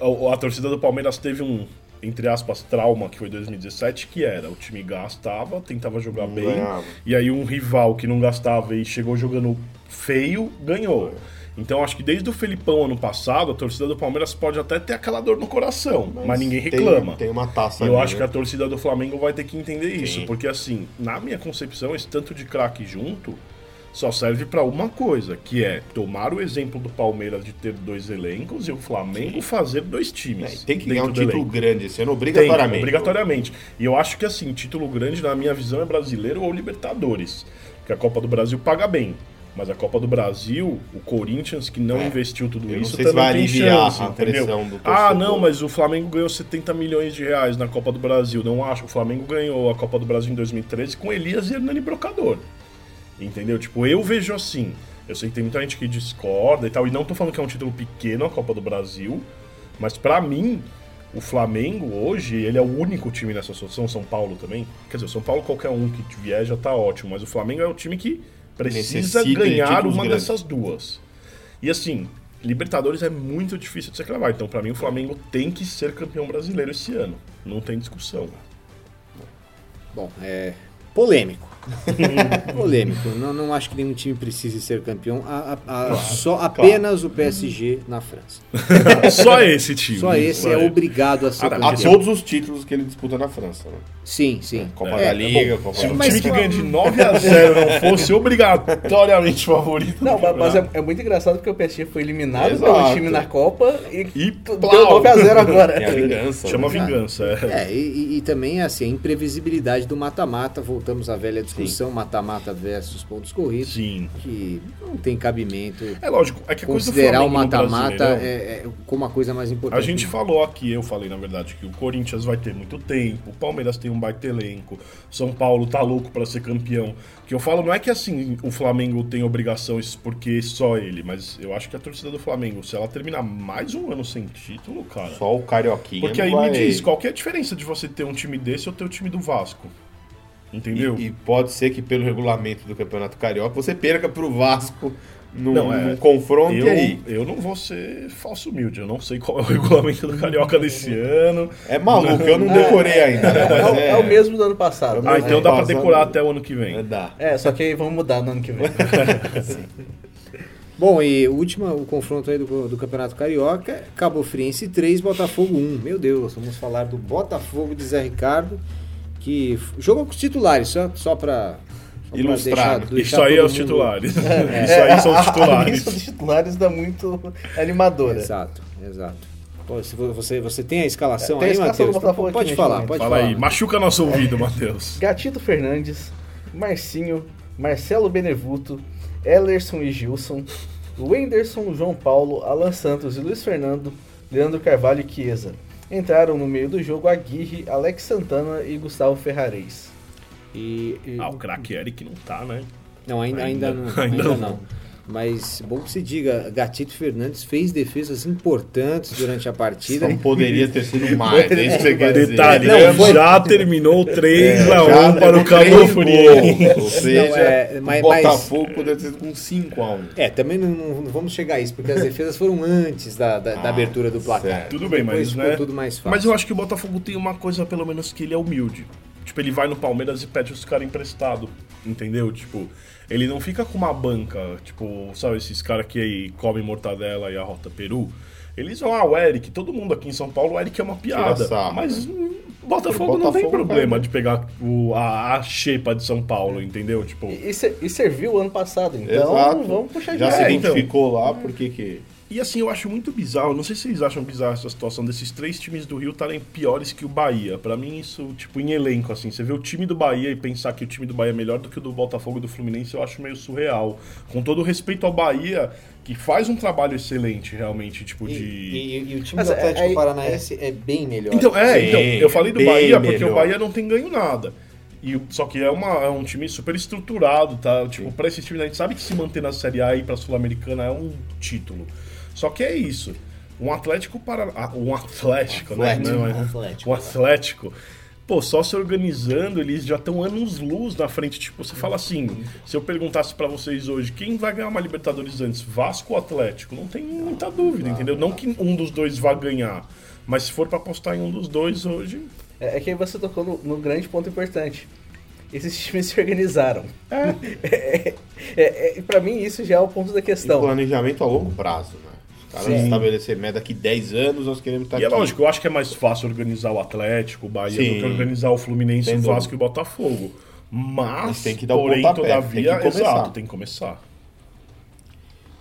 a, a torcida do Palmeiras teve um, entre aspas, trauma que foi 2017, que era o time gastava, tentava jogar Não bem, ganhava. e aí um rival que não gastava e chegou jogando feio, ganhou. Então acho que desde o Felipão ano passado, a torcida do Palmeiras pode até ter aquela dor no coração, mas, ninguém tem- reclama. Tem, uma taça eu ali, acho né? que a torcida do Flamengo vai ter que entender isso, Sim. porque assim, na minha concepção, esse tanto de craque junto só serve pra uma coisa, que é tomar o exemplo do Palmeiras de ter dois elencos e o Flamengo fazer dois É, times. tem que ganhar um título elenco. grande esse ano, Tem, obrigatoriamente. obrigatoriamente. E eu acho que assim, título grande, na minha visão, é brasileiro ou Libertadores. Porque a Copa do Brasil paga bem. Mas a Copa do Brasil, o Corinthians, que não É. investiu tudo Eu isso, também vai tem chance, a entendeu? do Ah, não, mas o Flamengo ganhou 70 milhões de reais na Copa do Brasil. Não acho. O Flamengo ganhou a Copa do Brasil em 2013 com Elias e Hernani Brocador. Entendeu? Tipo, eu vejo assim. Eu sei que tem muita gente que discorda e tal, e não tô falando que é um título pequeno a Copa do Brasil, mas pra mim, o Flamengo hoje, ele é o único time nessa associação, São Paulo também. Quer dizer, o São Paulo qualquer um que vier já tá ótimo, mas o Flamengo é o time que precisa Necessita ganhar uma grandes. dessas duas. E assim, Libertadores é muito difícil de se cravar, então pra mim o Flamengo tem que ser campeão brasileiro esse ano. Não tem discussão. Bom, é polêmico. polêmico. Não, não acho que nenhum time precise ser campeão. A- a- a- só apenas o PSG na França. Só esse time. Só esse é ele. obrigado a ser A campeão. todos os títulos que ele disputa na França, né? Sim, sim. Copa É, da Liga, bom, Copa Se um Mas time que ganha de 9 a 0 não fosse obrigatoriamente favorito. Não, mas mas é, é muito engraçado porque o PSG foi eliminado Exato. pelo time na Copa e, E deu plau. 9x0 agora. É a vingança. Chama né? vingança. É. É, e, e- e também assim, a imprevisibilidade do mata-mata. Voltamos à velha discussão, mata-mata versus pontos corridos. Sim. Que não tem cabimento É lógico, é que a coisa do considerar o mata-mata é, é como a coisa mais importante. A gente falou aqui, eu falei na verdade, que o Corinthians vai ter muito tempo, o Palmeiras tem um baita elenco, São Paulo tá louco pra ser campeão. O que eu falo não é que assim o Flamengo tem obrigação isso porque só ele, mas eu acho que a torcida do Flamengo, se ela terminar mais um ano sem título, cara. Só o Carioquinha. Porque aí vai- me diz, qual que é a diferença de você ter um time desse ou ter o time do Vasco? Entendeu? E, e pode ser que pelo regulamento do Campeonato Carioca você perca pro Vasco num, Não, é. num confronto eu, e aí. eu não vou ser falso humilde, eu não sei qual é o regulamento do Carioca desse ano. É maluco, eu não decorei ainda, né? É, o- é o mesmo do ano passado. Ah, né? então dá pra passado- decorar até o ano que vem. É, dá. É, só que aí vamos mudar no ano que vem. Bom, e o último o confronto aí do, do Campeonato Carioca, Cabo Friense 3, Botafogo 1. Meu Deus, vamos falar do Botafogo de Zé Ricardo, que jogou com os titulares, só, só pra Ilustrar, né? Isso aí é os mundo- titulares. Isso É, aí são os A titulares. lista dos titulares dá muito animadora. Exato, exato. Pô, você, você tem a escalação Tem a aí, Matheus? Pode neste falar, pode Fala falar. aí, machuca nosso ouvido, Matheus. Gatito Fernandes, Marcinho, Marcelo Benevuto, Ellerson e Gilson, Wenderson, João Paulo, Alan Santos e Luiz Fernando, Leandro Carvalho e Chiesa. Entraram no meio do jogo Aguirre, Alex Santana e Gustavo Ferrarez. E, e- Ah, o craque Eric não tá, né? Não, ainda, ainda, Ainda- não. ainda Ainda não. não. Mas bom que se diga, Gatito Fernandes fez defesas importantes durante a partida. Não poderia ter sido mais. É isso dizer. Detalhe, Não, foi- já terminou 3 É, a 1 já para o Cabo gols. Friense. Ou seja, Não, é, mas- o Botafogo poderia ter sido com 5x1. É, também não, não vamos chegar a isso, porque as defesas foram antes da, da, da Ah, abertura do placar. certo. Tudo bem, mas né? tudo mais fácil. Mas eu acho que o Botafogo tem uma coisa, pelo menos, que ele é humilde. Tipo, ele vai no Palmeiras e pede os caras emprestado. Entendeu? Tipo, ele não fica com uma banca, tipo, sabe, esses caras que aí comem mortadela e a rota Peru. Eles vão, ah, o Eric, todo mundo aqui em São Paulo, o Eric é uma piada. sarro. Mas hum, Botafogo, O não tem Botafogo problema vai- de pegar o, a, a xepa de São Paulo, entendeu? Tipo, E, e e serviu ano passado, então Exato. vamos puxar Já de se É, então. identificou lá, por que que... E assim, eu acho muito bizarro, não sei se vocês acham bizarro essa situação desses três times do Rio estarem piores que o Bahia. Pra mim, isso, tipo, em elenco, assim, você vê o time do Bahia e pensar que o time do Bahia é melhor do que o do Botafogo e do Fluminense, eu acho meio surreal. Com todo o respeito ao Bahia, que faz um trabalho excelente, realmente, tipo, E, de. e- e o time Mas do é- Atlético é- Paranaense é, bem melhor. Então, é, Sim, então, eu falei do Bahia porque melhor. o Bahia não tem ganho nada. E, só que é, uma, é um time super estruturado, tá? Tipo, pra esse time, a gente sabe que se manter na Série A e ir pra Sul-Americana é um título. Só que é isso. Um Atlético para. ah, Um Atlético, né? Atlético, Não, é- Atlético. Um Atlético. Pô, só se organizando, eles já estão anos-luz na frente. Tipo, você fala assim: se eu perguntasse pra vocês hoje, quem vai ganhar uma Libertadores antes, Vasco ou Atlético? Não tem muita dúvida, entendeu? Não que um dos dois vá ganhar. Mas se for pra apostar em um dos dois hoje. É, é que aí você tocou no, no grande ponto importante. Esses times se organizaram. É. é, é, pra mim, isso já é o ponto da E questão. planejamento a longo prazo, né? Os caras Sim. estabelecer meta daqui 10 anos, nós queremos estar e é aqui. lógico, eu acho que é mais fácil organizar o Atlético, o Bahia, Sim. do que organizar o Fluminense, o. Vasco e o Botafogo. Mas, tem que dar o porém, pontapé, todavia, tem que começar. exato, tem que começar.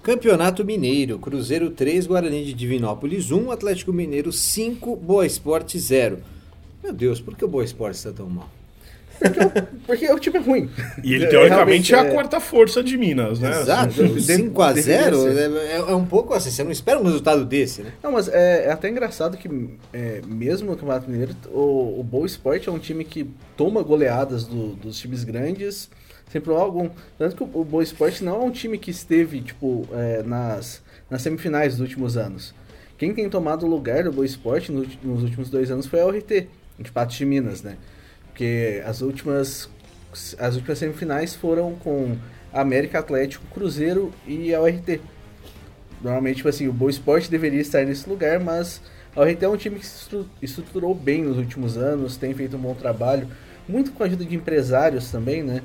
Campeonato Mineiro, Cruzeiro 3, Guarani de Divinópolis 1, Atlético Mineiro 5, Boa Esporte 0. Meu Deus, por que o Boa Esporte está tão mal? Porque o time é ruim. E ele, É, teoricamente, é a é. quarta força de Minas, né? Exato, Assim, 5 a deveria 0 ser. é, é um pouco assim, você não espera um resultado desse, né? Não, mas é, é até engraçado que, é, mesmo no Campeonato Mineiro, o, o Boa Esporte é um time que toma goleadas do- dos times grandes sem problema algum. Tanto que o, o Boa Esporte não é um time que esteve, tipo, é, nas, nas semifinais dos últimos anos. Quem tem tomado o lugar do Boa Esporte no- nos últimos dois anos foi a URT, de Patos de Minas, né? Porque as últimas, as últimas semifinais foram com América Atlético, Cruzeiro e a URT. Normalmente, tipo assim, o Boa Esporte deveria estar nesse lugar, mas a URT é um time que se estru- estruturou bem nos últimos anos, tem feito um bom trabalho, muito com a ajuda de empresários também, né?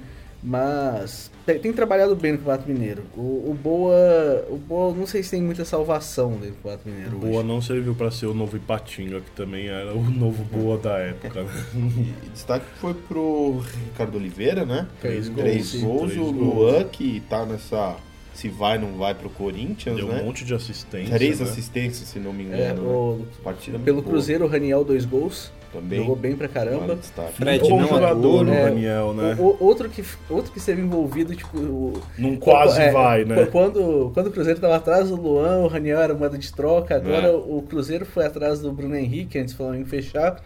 Mas tem, tem trabalhado bem no Campeonato Mineiro. O, o Boa, o Boa, não sei se tem muita salvação dentro do Campeonato Mineiro. Boa hoje. não serviu pra ser o novo Ipatinga, que também era o novo Boa da época. né? E destaque foi pro Ricardo Oliveira, né? Três Três gols, Três gols. três o gols. Luan, que tá nessa... Se vai, não vai pro Corinthians, Deu né? um monte de assistência. Três né? assistências, se não me É, engano. né? o- Partida pelo Cruzeiro, o Raniel, dois gols. Também. Jogou bem pra caramba. Vale. Fred bom não jogador, É, Daniel, né? o- o- outro, que, outro que esteve envolvido, tipo. O, Num quase é, vai, né? Quando, quando o Cruzeiro estava atrás do Luan, o Raniel era moeda de troca. Agora É. o Cruzeiro foi atrás do Bruno Henrique antes do Flamengo fechar.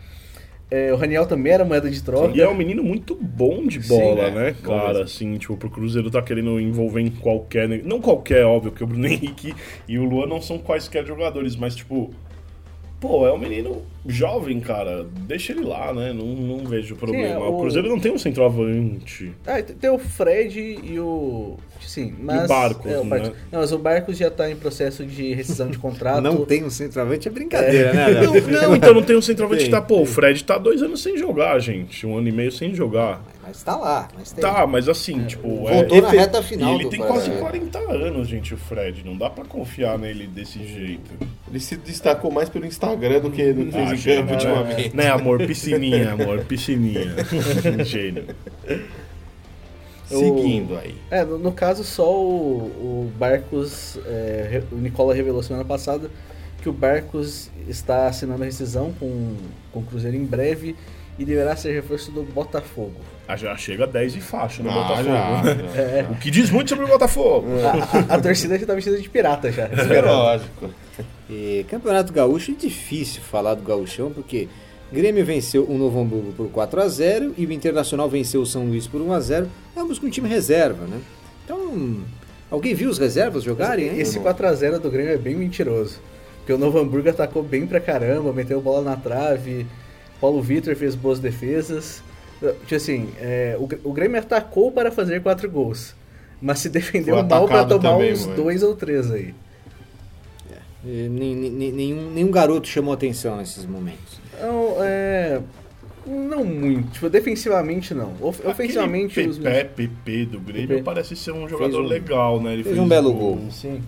É, o Raniel também era moeda de troca. E é um menino muito bom de Sim, bola, é. né, Bom cara? Assim, tipo, pro Cruzeiro tá querendo envolver em qualquer. Não qualquer, óbvio, porque o Bruno Henrique e o Luan não são quaisquer jogadores, mas, tipo. Pô, é um menino jovem, cara. Deixa ele lá, né? Não, não vejo problema. é, o... o- Cruzeiro não tem um centroavante. Ah, tem tem o Fred e o. Sim, mas. o Barcos, é, o né? Não, mas o Barcos já tá em processo de rescisão de contrato. Não tem um centroavante, é brincadeira, né? Não, não, então não tem um centroavante Tem, que tá. Pô, o Fred tá dois anos sem jogar, gente. Um ano e meio sem jogar. Mas tá lá, mas tem. Tá, mas assim, tipo. Voltou na efe- reta final E ele do tem quase 40 anos, gente, o Fred. Não dá pra confiar nele desse jeito. Ele se destacou mais pelo Instagram do que no que Ah, ultimamente. Né, amor? Piscininha, amor, piscininha. Gênio. Seguindo aí. É, no, no caso, só o, o Barcos. é, o Nicola revelou semana passada que o Barcos está assinando a rescisão com, com o Cruzeiro em breve e deverá ser reforço do Botafogo. Ah, já chega a 10 e faixa no Ah, Botafogo. já, já. É, O que diz muito sobre o Botafogo. a, a- a torcida já tá vestida de pirata já. É lógico. E Campeonato Gaúcho é difícil falar do Gaúchão, porque Grêmio venceu o Novo Hamburgo por 4 a 0 e o Internacional venceu o São Luís por 1 a 0 ambos com time reserva, né? Então, Alguém viu os reservas jogarem, hein? Esse 4x0 do Grêmio é bem mentiroso. Porque o Novo Hamburgo atacou bem pra caramba, meteu bola na trave, Paulo Vitor fez boas defesas. Tipo assim, é, o, o Grêmio atacou para fazer quatro gols. Mas se defendeu mal atacado tomar também, uns mano. dois ou três aí. Nem- nem- nenhum, nenhum garoto chamou atenção nesses momentos. Não, é. Não muito. Tipo, defensivamente não. Of- ofensivamente Aquele os. Pepe, PP do Grêmio Pepe. parece ser um jogador um- legal, né? Ele fez um belo gol. Sim.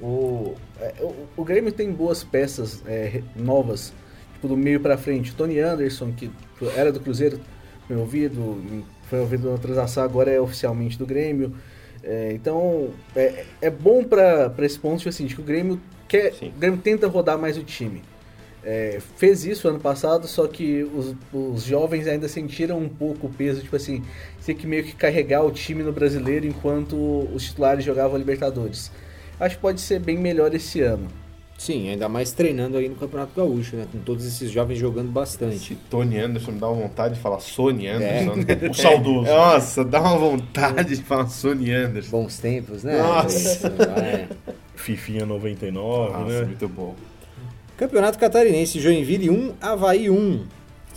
O, é, o, o Grêmio tem boas peças é, novas, tipo, do meio pra frente. Tony Anderson, que era do Cruzeiro, foi ouvido, foi ouvido na transação, agora é oficialmente do Grêmio. É, então, é, é bom pra pra esse ponto, tipo assim, de que o Grêmio quer. O Grêmio tenta rodar mais o time. É, fez isso ano passado, só que os, os jovens ainda sentiram um pouco o peso, tipo assim, ter que meio que carregar o time no brasileiro enquanto os titulares jogavam Libertadores. Acho que pode ser bem melhor esse ano. Sim, ainda mais treinando aí no Campeonato Gaúcho, né? Com todos esses jovens jogando bastante. Esse Tony Anderson me dá uma vontade de falar Sony Anderson. O saudoso. Nossa, dá uma vontade de falar Sony Anderson. Bons tempos, né? Nossa. É. Fifinha 99, Nossa, né? muito bom. Campeonato Catarinense, Joinville 1, Havaí 1.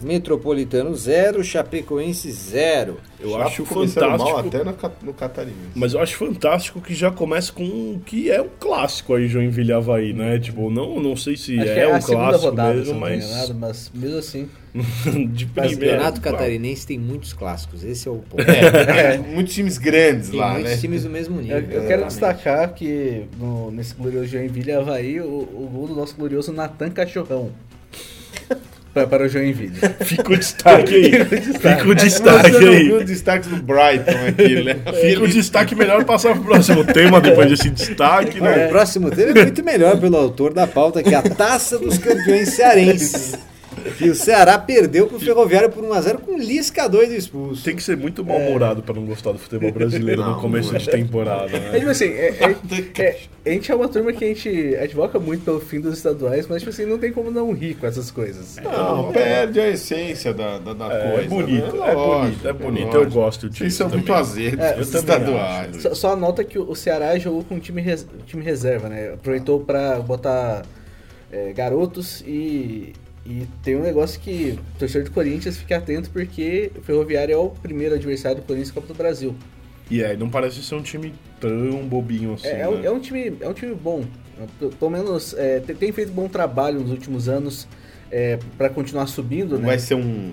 Metropolitano 0, Chapecoense 0. Eu Já acho fantástico. mal até no, ca- no Catarinense. Mas eu acho fantástico que já começa com um que é um clássico aí, Joinville Havaí, né? Tipo, não, não sei se Acho é, é um clássico rodada, mesmo, mas enganado, mas mesmo assim. de O primeira. Campeonato Catarinense tem muitos clássicos, esse é o ponto. É, muitos times grandes Tem lá, muitos né? times do mesmo nível. Eu, eu quero destacar que no- nesse glorioso Joinville Havaí, o, o gol do nosso glorioso Natan Cachorrão. Para o Joinville. Fica o destaque aí. Fica o destaque não aí. viu o destaque do Brighton aqui, né? Fica o destaque melhor passar pro próximo tema depois desse destaque, né? O próximo tema é muito melhor pelo autor da pauta, que é a Taça dos Campeões Cearenses. Que o Ceará perdeu pro Ferroviário por 1x0 com Lisca doido expulso. Tem que ser muito mal-humorado pra não gostar do futebol brasileiro no Não, começo não de temporada, É né? tipo assim, é- é- é- a gente é uma turma que a gente advoca muito pelo fim dos estaduais, mas tipo assim, não tem como não rir com essas coisas. Não, perde a essência da, da, da É, coisa. bonito, né? é Lógico, bonito, é bonito. Eu gosto disso. Vocês são também. muito azedos, É, estaduais. Só, só anota que o o Ceará jogou com um time, res- time reserva, né? Aproveitou pra botar é, garotos e, e tem um negócio que o torcedor do Corinthians fique atento porque o Ferroviário é o primeiro adversário do Corinthians Copa do Brasil. E aí, não parece ser um time tão bobinho assim. É, é um, né? é um time, é um time bom. Pelo menos é, tem, tem feito bom trabalho nos últimos anos é, para continuar subindo, Não né? vai ser um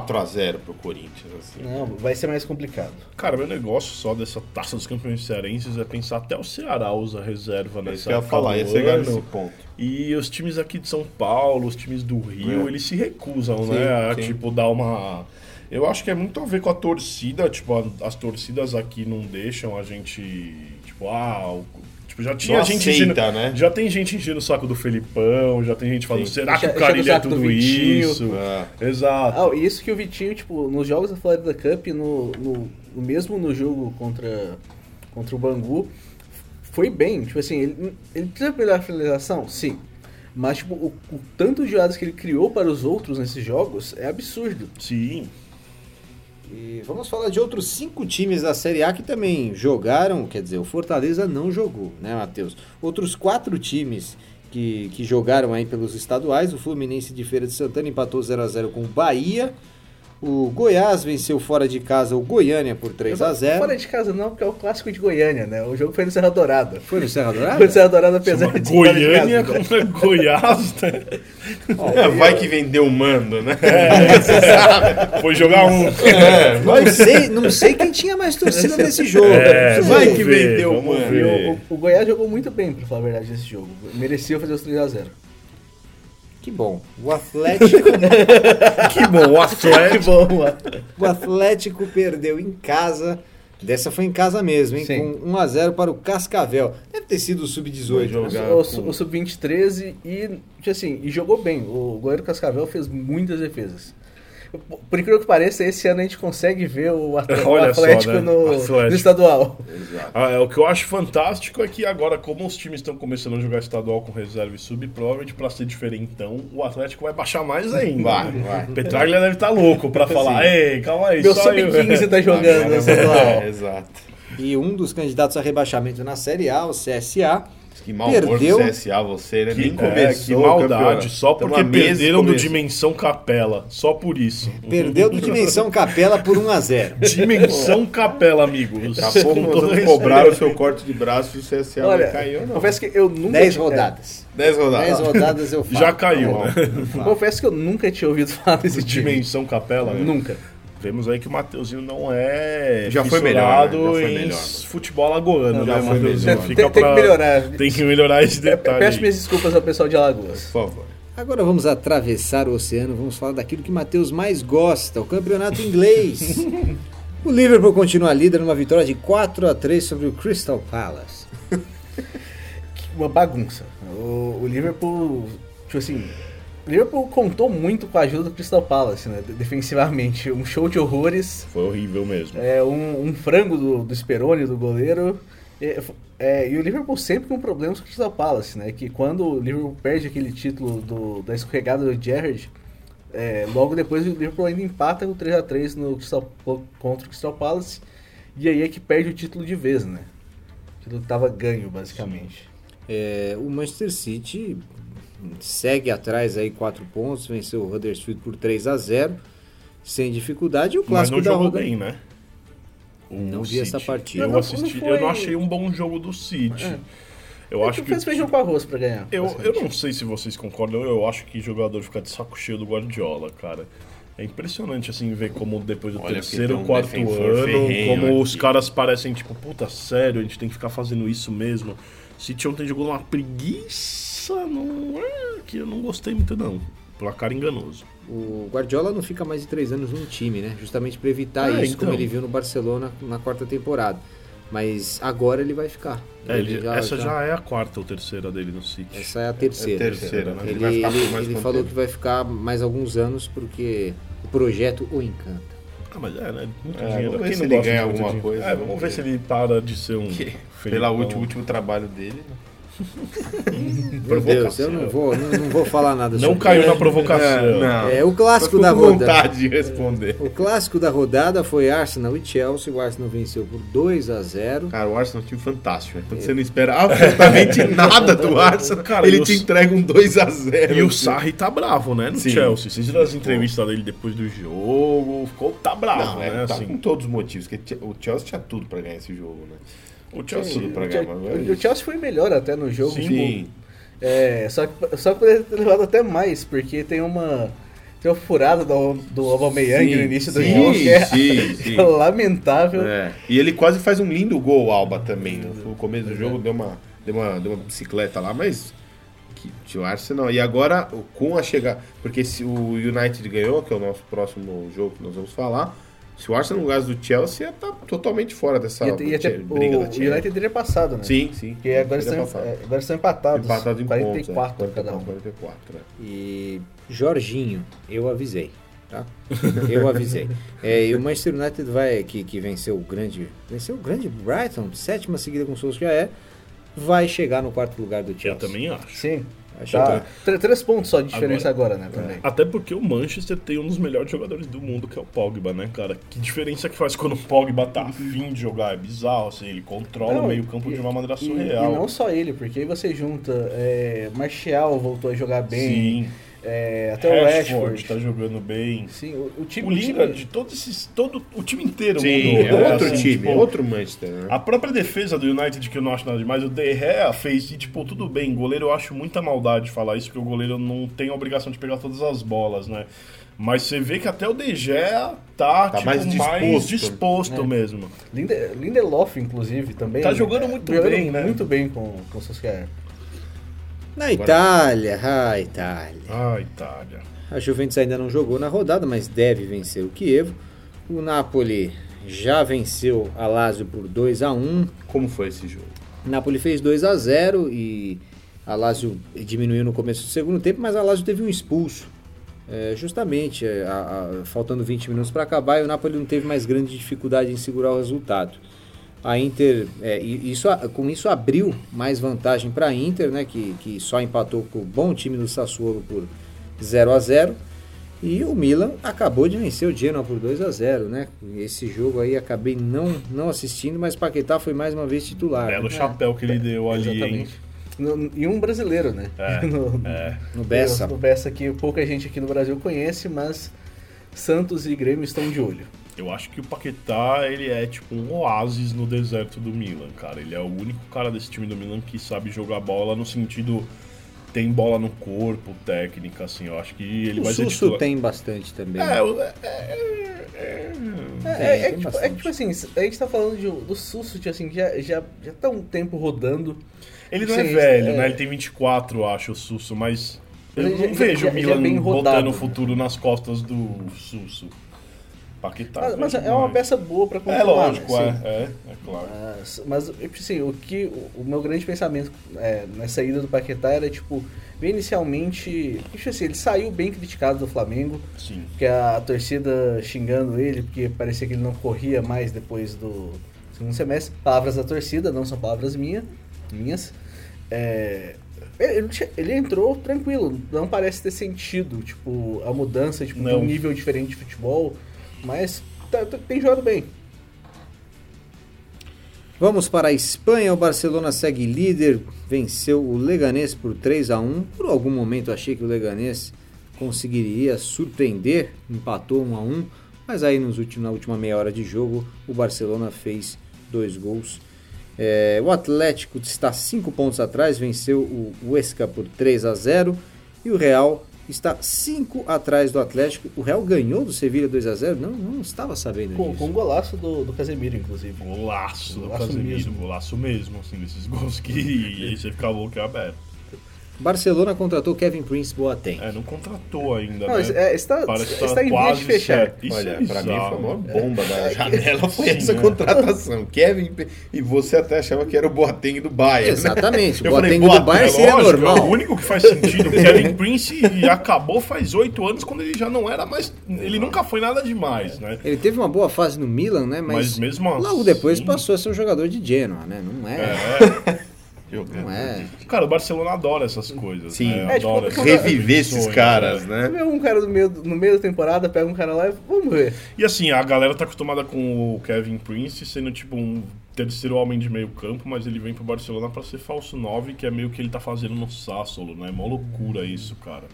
4x0 pro Corinthians, assim. Não, vai ser mais complicado. Cara, meu negócio só dessa taça dos campeões cearenses é pensar até o Ceará usa reserva É isso nessa que eu ia falar, ia chegar nesse ponto. E os times aqui de São Paulo, os times do Rio, É. eles se recusam, Sim, né? A, sim. tipo, dar uma. Eu acho que é muito a ver com a torcida, tipo, a- as torcidas aqui não deixam a gente. Tipo, ah, o- tipo, já tinha Não gente aceita, enchendo, né? Já tem gente enchendo o saco do Felipão, já tem gente falando, Sim. será que o Carilho o é saco do tudo isso? É. Exato. Ah, e isso que o Vitinho, tipo, nos jogos da Florida Cup, no, no, no mesmo no jogo contra, contra o Bangu, foi bem. Tipo assim, ele, ele precisa melhorar a finalização? Sim. Mas, tipo, o, o tanto de jogadas que ele criou para os outros nesses jogos é absurdo. Sim. E vamos falar de outros cinco times da Série A que também jogaram, quer dizer, o Fortaleza não jogou, né, Matheus? Outros quatro times que, que jogaram aí pelos estaduais, o Fluminense de Feira de Santana empatou 0x0 com o Bahia, o Goiás venceu fora de casa o Goiânia por 3x0. Fora de casa não, porque é o clássico de Goiânia, né? O jogo foi no Serra Dourada. Foi no Serra Dourada? Foi no Serra Dourada, apesar de Goiânia casa, né? contra Goiás, né? É, vai que vendeu o mando, né? Foi jogar um. É, vai, Não sei, não sei quem tinha mais torcida nesse jogo. É, vai que ver, vendeu o mando. o, o- o Goiás jogou muito bem, pra falar a verdade, nesse jogo. Merecia fazer os 3x0. Que bom. O Atlético, Que bom, o Que Atlético. bom, mano. o Atlético perdeu em casa. Dessa foi em casa mesmo, hein? Sim. Com 1x0 para o Cascavel. Deve ter sido o Sub-18. Vai né? jogar. O, com- o Sub-20 13 e, tipo assim, e jogou bem. O goleiro Cascavel fez muitas defesas. Por incrível que pareça, esse ano a gente consegue ver o At- o Olha só, Atlético né? no, Atlético. no estadual. Exato. Ah, é, o que eu acho fantástico é que agora, como os times estão começando a jogar estadual com reserva e sub, provavelmente pra ser diferentão, o Atlético vai baixar mais ainda. Vai, né? vai. Petraglia deve estar louco pra falar, ei, calma aí, Meu só eu- Sub-15 tá jogando no Agora- estadual. É, exato. E um dos candidatos a rebaixamento na Série A, o CSA, Que mal Perdeu. humor do CSA você, né? Que, Nem é, começou que o maldade, campeonato. só porque perderam do. Dimensão Capela. Só por isso. perdeu do Dimensão Capela por 1 a 0 Dimensão Capela, amigos. Daqui a pouco Com nós o seu corte de braço e o CSA Olha, vai cair ou não. confesso que eu nunca... 10 é, rodadas. 10 rodadas. 10 rodadas eu falo. Já caiu, Tá né? confesso que eu nunca tinha ouvido falar desse time. Dimensão Capela. né? Nunca. Vemos aí que o Mateuzinho não é Já foi melhor, né? Já foi em melhor. futebol alagoano, Já né, foi Mateuzinho? Tem, tem que pra- melhorar. Tem que melhorar esse detalhe. Peço minhas desculpas ao pessoal de Alagoas. Por favor. Agora vamos atravessar o oceano, vamos falar daquilo que Matheus mais gosta, o campeonato inglês. o Liverpool continua líder numa vitória de 4 a 3 sobre o Crystal Palace. uma bagunça. O, o Liverpool, tipo assim, Liverpool contou muito com a ajuda do Crystal Palace, né? de- Defensivamente, um show de horrores, Foi horrível mesmo. é, um, um frango do, do Speroni, do goleiro. É, é, e o Liverpool sempre com problemas com o Crystal Palace, né? Que quando o Liverpool perde aquele título do- da escorregada do Gerrard, é, logo depois o Liverpool ainda empata com 3x3 no Crystal, contra o Crystal Palace. E aí é que perde o título de vez, né? O título tava ganho, basicamente. É, o Manchester City segue atrás aí 4 pontos, venceu o Huddersfield por 3 a 0 sem dificuldade. E o Mas clássico não da jogou rodada. bem, né? O Não vi essa partida. Eu, Não, não assisti, foi- eu não achei um bom jogo do City. É. Eu acho que que. fez feijão com arroz pra ganhar. Eu, eu não sei se vocês concordam, eu acho que jogador fica de saco cheio do Guardiola, cara. É impressionante, assim, ver como depois do Olha, terceiro, um quarto ano, como os aqui. caras parecem, tipo, puta, sério, a gente tem que ficar fazendo isso mesmo. City ontem jogou uma preguiça, não é, que eu não gostei muito, não. Placar enganoso. O Guardiola não fica mais de 3 anos num time, né? Justamente para evitar É, isso, como então. ele viu no Barcelona na quarta temporada. Mas agora ele vai ficar. É, ele- essa já... é a quarta ou terceira dele no City. Essa é a terceira. É a terceira, né? Ele, Ele ele- mais ele quanto falou tempo? que vai ficar mais alguns anos porque o projeto o encanta. Ah, mas é, né? Muito É, dinheiro. vamos ver Quem se não ele ganha alguma dinheiro? coisa, É, vamos ver se ele para de ser um. Que, pela último, último trabalho dele. Né? Meu Deus, eu não vou, não, não vou falar nada Não sobre caiu isso. na provocação. não. É, o clássico da com rodada. vontade de responder. O clássico da rodada foi Arsenal e Chelsea. O Arsenal venceu por 2 a 0. Cara, o Arsenal é um time fantástico. Né? Quando você não espera absolutamente nada do Arsenal, Cara, ele te os- entrega um 2x0. E o Sarri tá bravo, né? No Sim. Chelsea. Vocês viram as entrevistas dele depois do jogo? Ficou, tá bravo, Não, né? é, tá assim. com todos os motivos. porque o Chelsea tinha tudo pra ganhar esse jogo, né? O Chelsea. tudo pra ganhar, mas o, é o Chelsea foi melhor até no jogo. Sim. Sim. É, só que, só poderia ter levado até mais, porque tem uma, tem uma furada do, do Aubameyang Sim, no início do sim, jogo que é, sim, sim. lamentável. É. E ele quase faz um lindo gol, o Alba, também. No começo do jogo deu uma, deu uma, deu uma bicicleta lá, mas que o Arsenal. E agora, com a chegada. Porque se o United ganhou, que é o nosso próximo jogo que nós vamos falar. Se o Arsenal não ganhasse do Chelsea, ia tá totalmente fora dessa E, até- e até briga o, da o Champions. United teria passado, né? Sim, sim. Porque agora estão, é, agora estão empatados. Empatado em 44 pontos, é. cada um. 44, né? E Jorginho, eu avisei, tá? Eu avisei. É, e o Manchester United vai que, que venceu o grande, venceu o grande Brighton, sétima seguida com o Solskjaer, vai chegar no quarto lugar do Eu Chelsea. também acho. Sim. Acho Tá. Tre- Três pontos só de diferença Agora- agora, né? Também. Até porque o Manchester tem um dos melhores jogadores do mundo, que é o Pogba, né, cara? Que diferença que faz quando o Pogba tá afim de jogar? É bizarro, assim, ele controla Não, o meio campo e- de uma maneira E, surreal. e não só ele, porque aí você junta é, Martial voltou a jogar bem, Sim, é, até o Rashford Rashford. tá jogando bem. Sim, o, o time. O Lingard, todos esses, todo o time inteiro Sim, mudou, é né? outro Assim, time, tipo, é outro Manchester, né? A própria defesa do United, que eu não acho nada demais, o De Gea fez, e, tipo, tudo bem, goleiro eu acho muita maldade falar isso, porque o goleiro não tem a obrigação de pegar todas as bolas, né? Mas você vê que até o De Gea tá, Tá tipo, mais mais disposto. disposto, mesmo. Linde- Lindelof, inclusive, também. Tá jogando muito jogando bem, né? Muito bem com, com o Solskjaer. Na Itália, a Itália. Ah, Itália. A Juventus ainda não jogou na rodada, mas deve vencer o Chievo. O Napoli já venceu a Lazio por 2 a 1 Como foi esse jogo? O Napoli fez 2 a 0 e a Lazio diminuiu no começo do segundo tempo, mas a Lazio teve um expulso. É, justamente, é, a- a- faltando 20 minutos para acabar, e o Napoli não teve mais grande dificuldade em segurar o resultado. A Inter, é, isso, com isso abriu mais vantagem para a Inter, né, que, que só empatou com o bom time do Sassuolo por 0 a 0 E o Milan acabou de vencer o Genoa por 2 a 0 né? Esse jogo aí acabei não, não assistindo, mas Paquetá foi mais uma vez titular. Belo né? chapéu que ele deu ali, hein? Exatamente. No- e um brasileiro, né? É, no, é. No Bessa. No Bessa que pouca gente aqui no Brasil conhece, mas Santos e Grêmio estão de olho. Eu acho que o Paquetá, ele é tipo um oásis no deserto do Milan, cara. Ele é o único cara desse time do Milan que sabe jogar bola no sentido tem bola no corpo, técnica, assim. Eu acho que ele o vai ser Susso titular. tem bastante também. É, o- é, é, é- É, é- é tipo, é tipo assim, a gente tá falando de, do Susso, assim, que já, já, já tá um tempo rodando. Ele não Sim, é velho, é. né? Ele tem 24, eu acho, o Susso, mas eu Mas não já- vejo já- o Milan é botando o né? futuro nas costas do Susso. Paquetá. mas mas vejo é uma peça boa pra É continuar. lógico, né? é, é, é claro. Mas, mas assim, o que o, meu grande pensamento é, na saída do Paquetá era tipo, bem inicialmente, tipo assim, ele saiu bem criticado do Flamengo, Sim. porque a, torcida xingando ele, porque parecia que ele não corria mais depois do segundo semestre. Palavras da torcida, não são palavras minha, minhas. É, ele, ele entrou tranquilo, não parece ter sentido, tipo, a mudança tipo, de um nível diferente de futebol, mas tá- tá- tem jogado bem. Vamos para a Espanha, o Barcelona segue líder, venceu o Leganés por 3 a 1 Por algum momento achei que o Leganés conseguiria surpreender, empatou 1 a 1 mas aí nos últimos, na última meia hora de jogo o Barcelona fez dois gols. É, o Atlético está 5 pontos atrás, venceu o Huesca por 3 a 0 e o Real está 5 atrás do Atlético. O Real ganhou do Sevilha 2 a 0 Não, não estava sabendo Com, disso. com um golaço do, do Casemiro, inclusive. Golaço do Golaço Casemiro, mesmo. golaço mesmo, assim, desses gols que aí você fica louco e aberto. Barcelona contratou Kevin Prince Boateng. É, não contratou ainda, Não, né? é, está, Parece está tá em vias quase de fechar. Isso Olha, é pra mim foi a bizarro. maior bomba da janela foi Sim, essa né? contratação. Kevin, e você até achava que era o Boateng do Bayern. né? Exatamente, o Eu falei, Boateng do Boateng, Bayern É seria lógico, normal. É o único que faz sentido. O Kevin Prince acabou faz oito anos quando ele já não era mais. Ele nunca foi nada demais, né? Ele teve uma boa fase no Milan, né? Mas, Mas mesmo logo assim- depois passou a ser um jogador de Genoa, né? Não é, É. não é. Cara, o Barcelona adora essas coisas. Sim. né? É, tipo, adora essas Reviver esses caras, né? Você né? um cara no meio, no meio da temporada, pega um cara lá e vamos ver. E assim, a galera tá acostumada com o Kevin Prince sendo tipo um terceiro homem de meio campo, mas ele vem pro Barcelona pra ser falso 9, que é meio que ele tá fazendo no Sassuolo, né? É mó loucura isso, cara.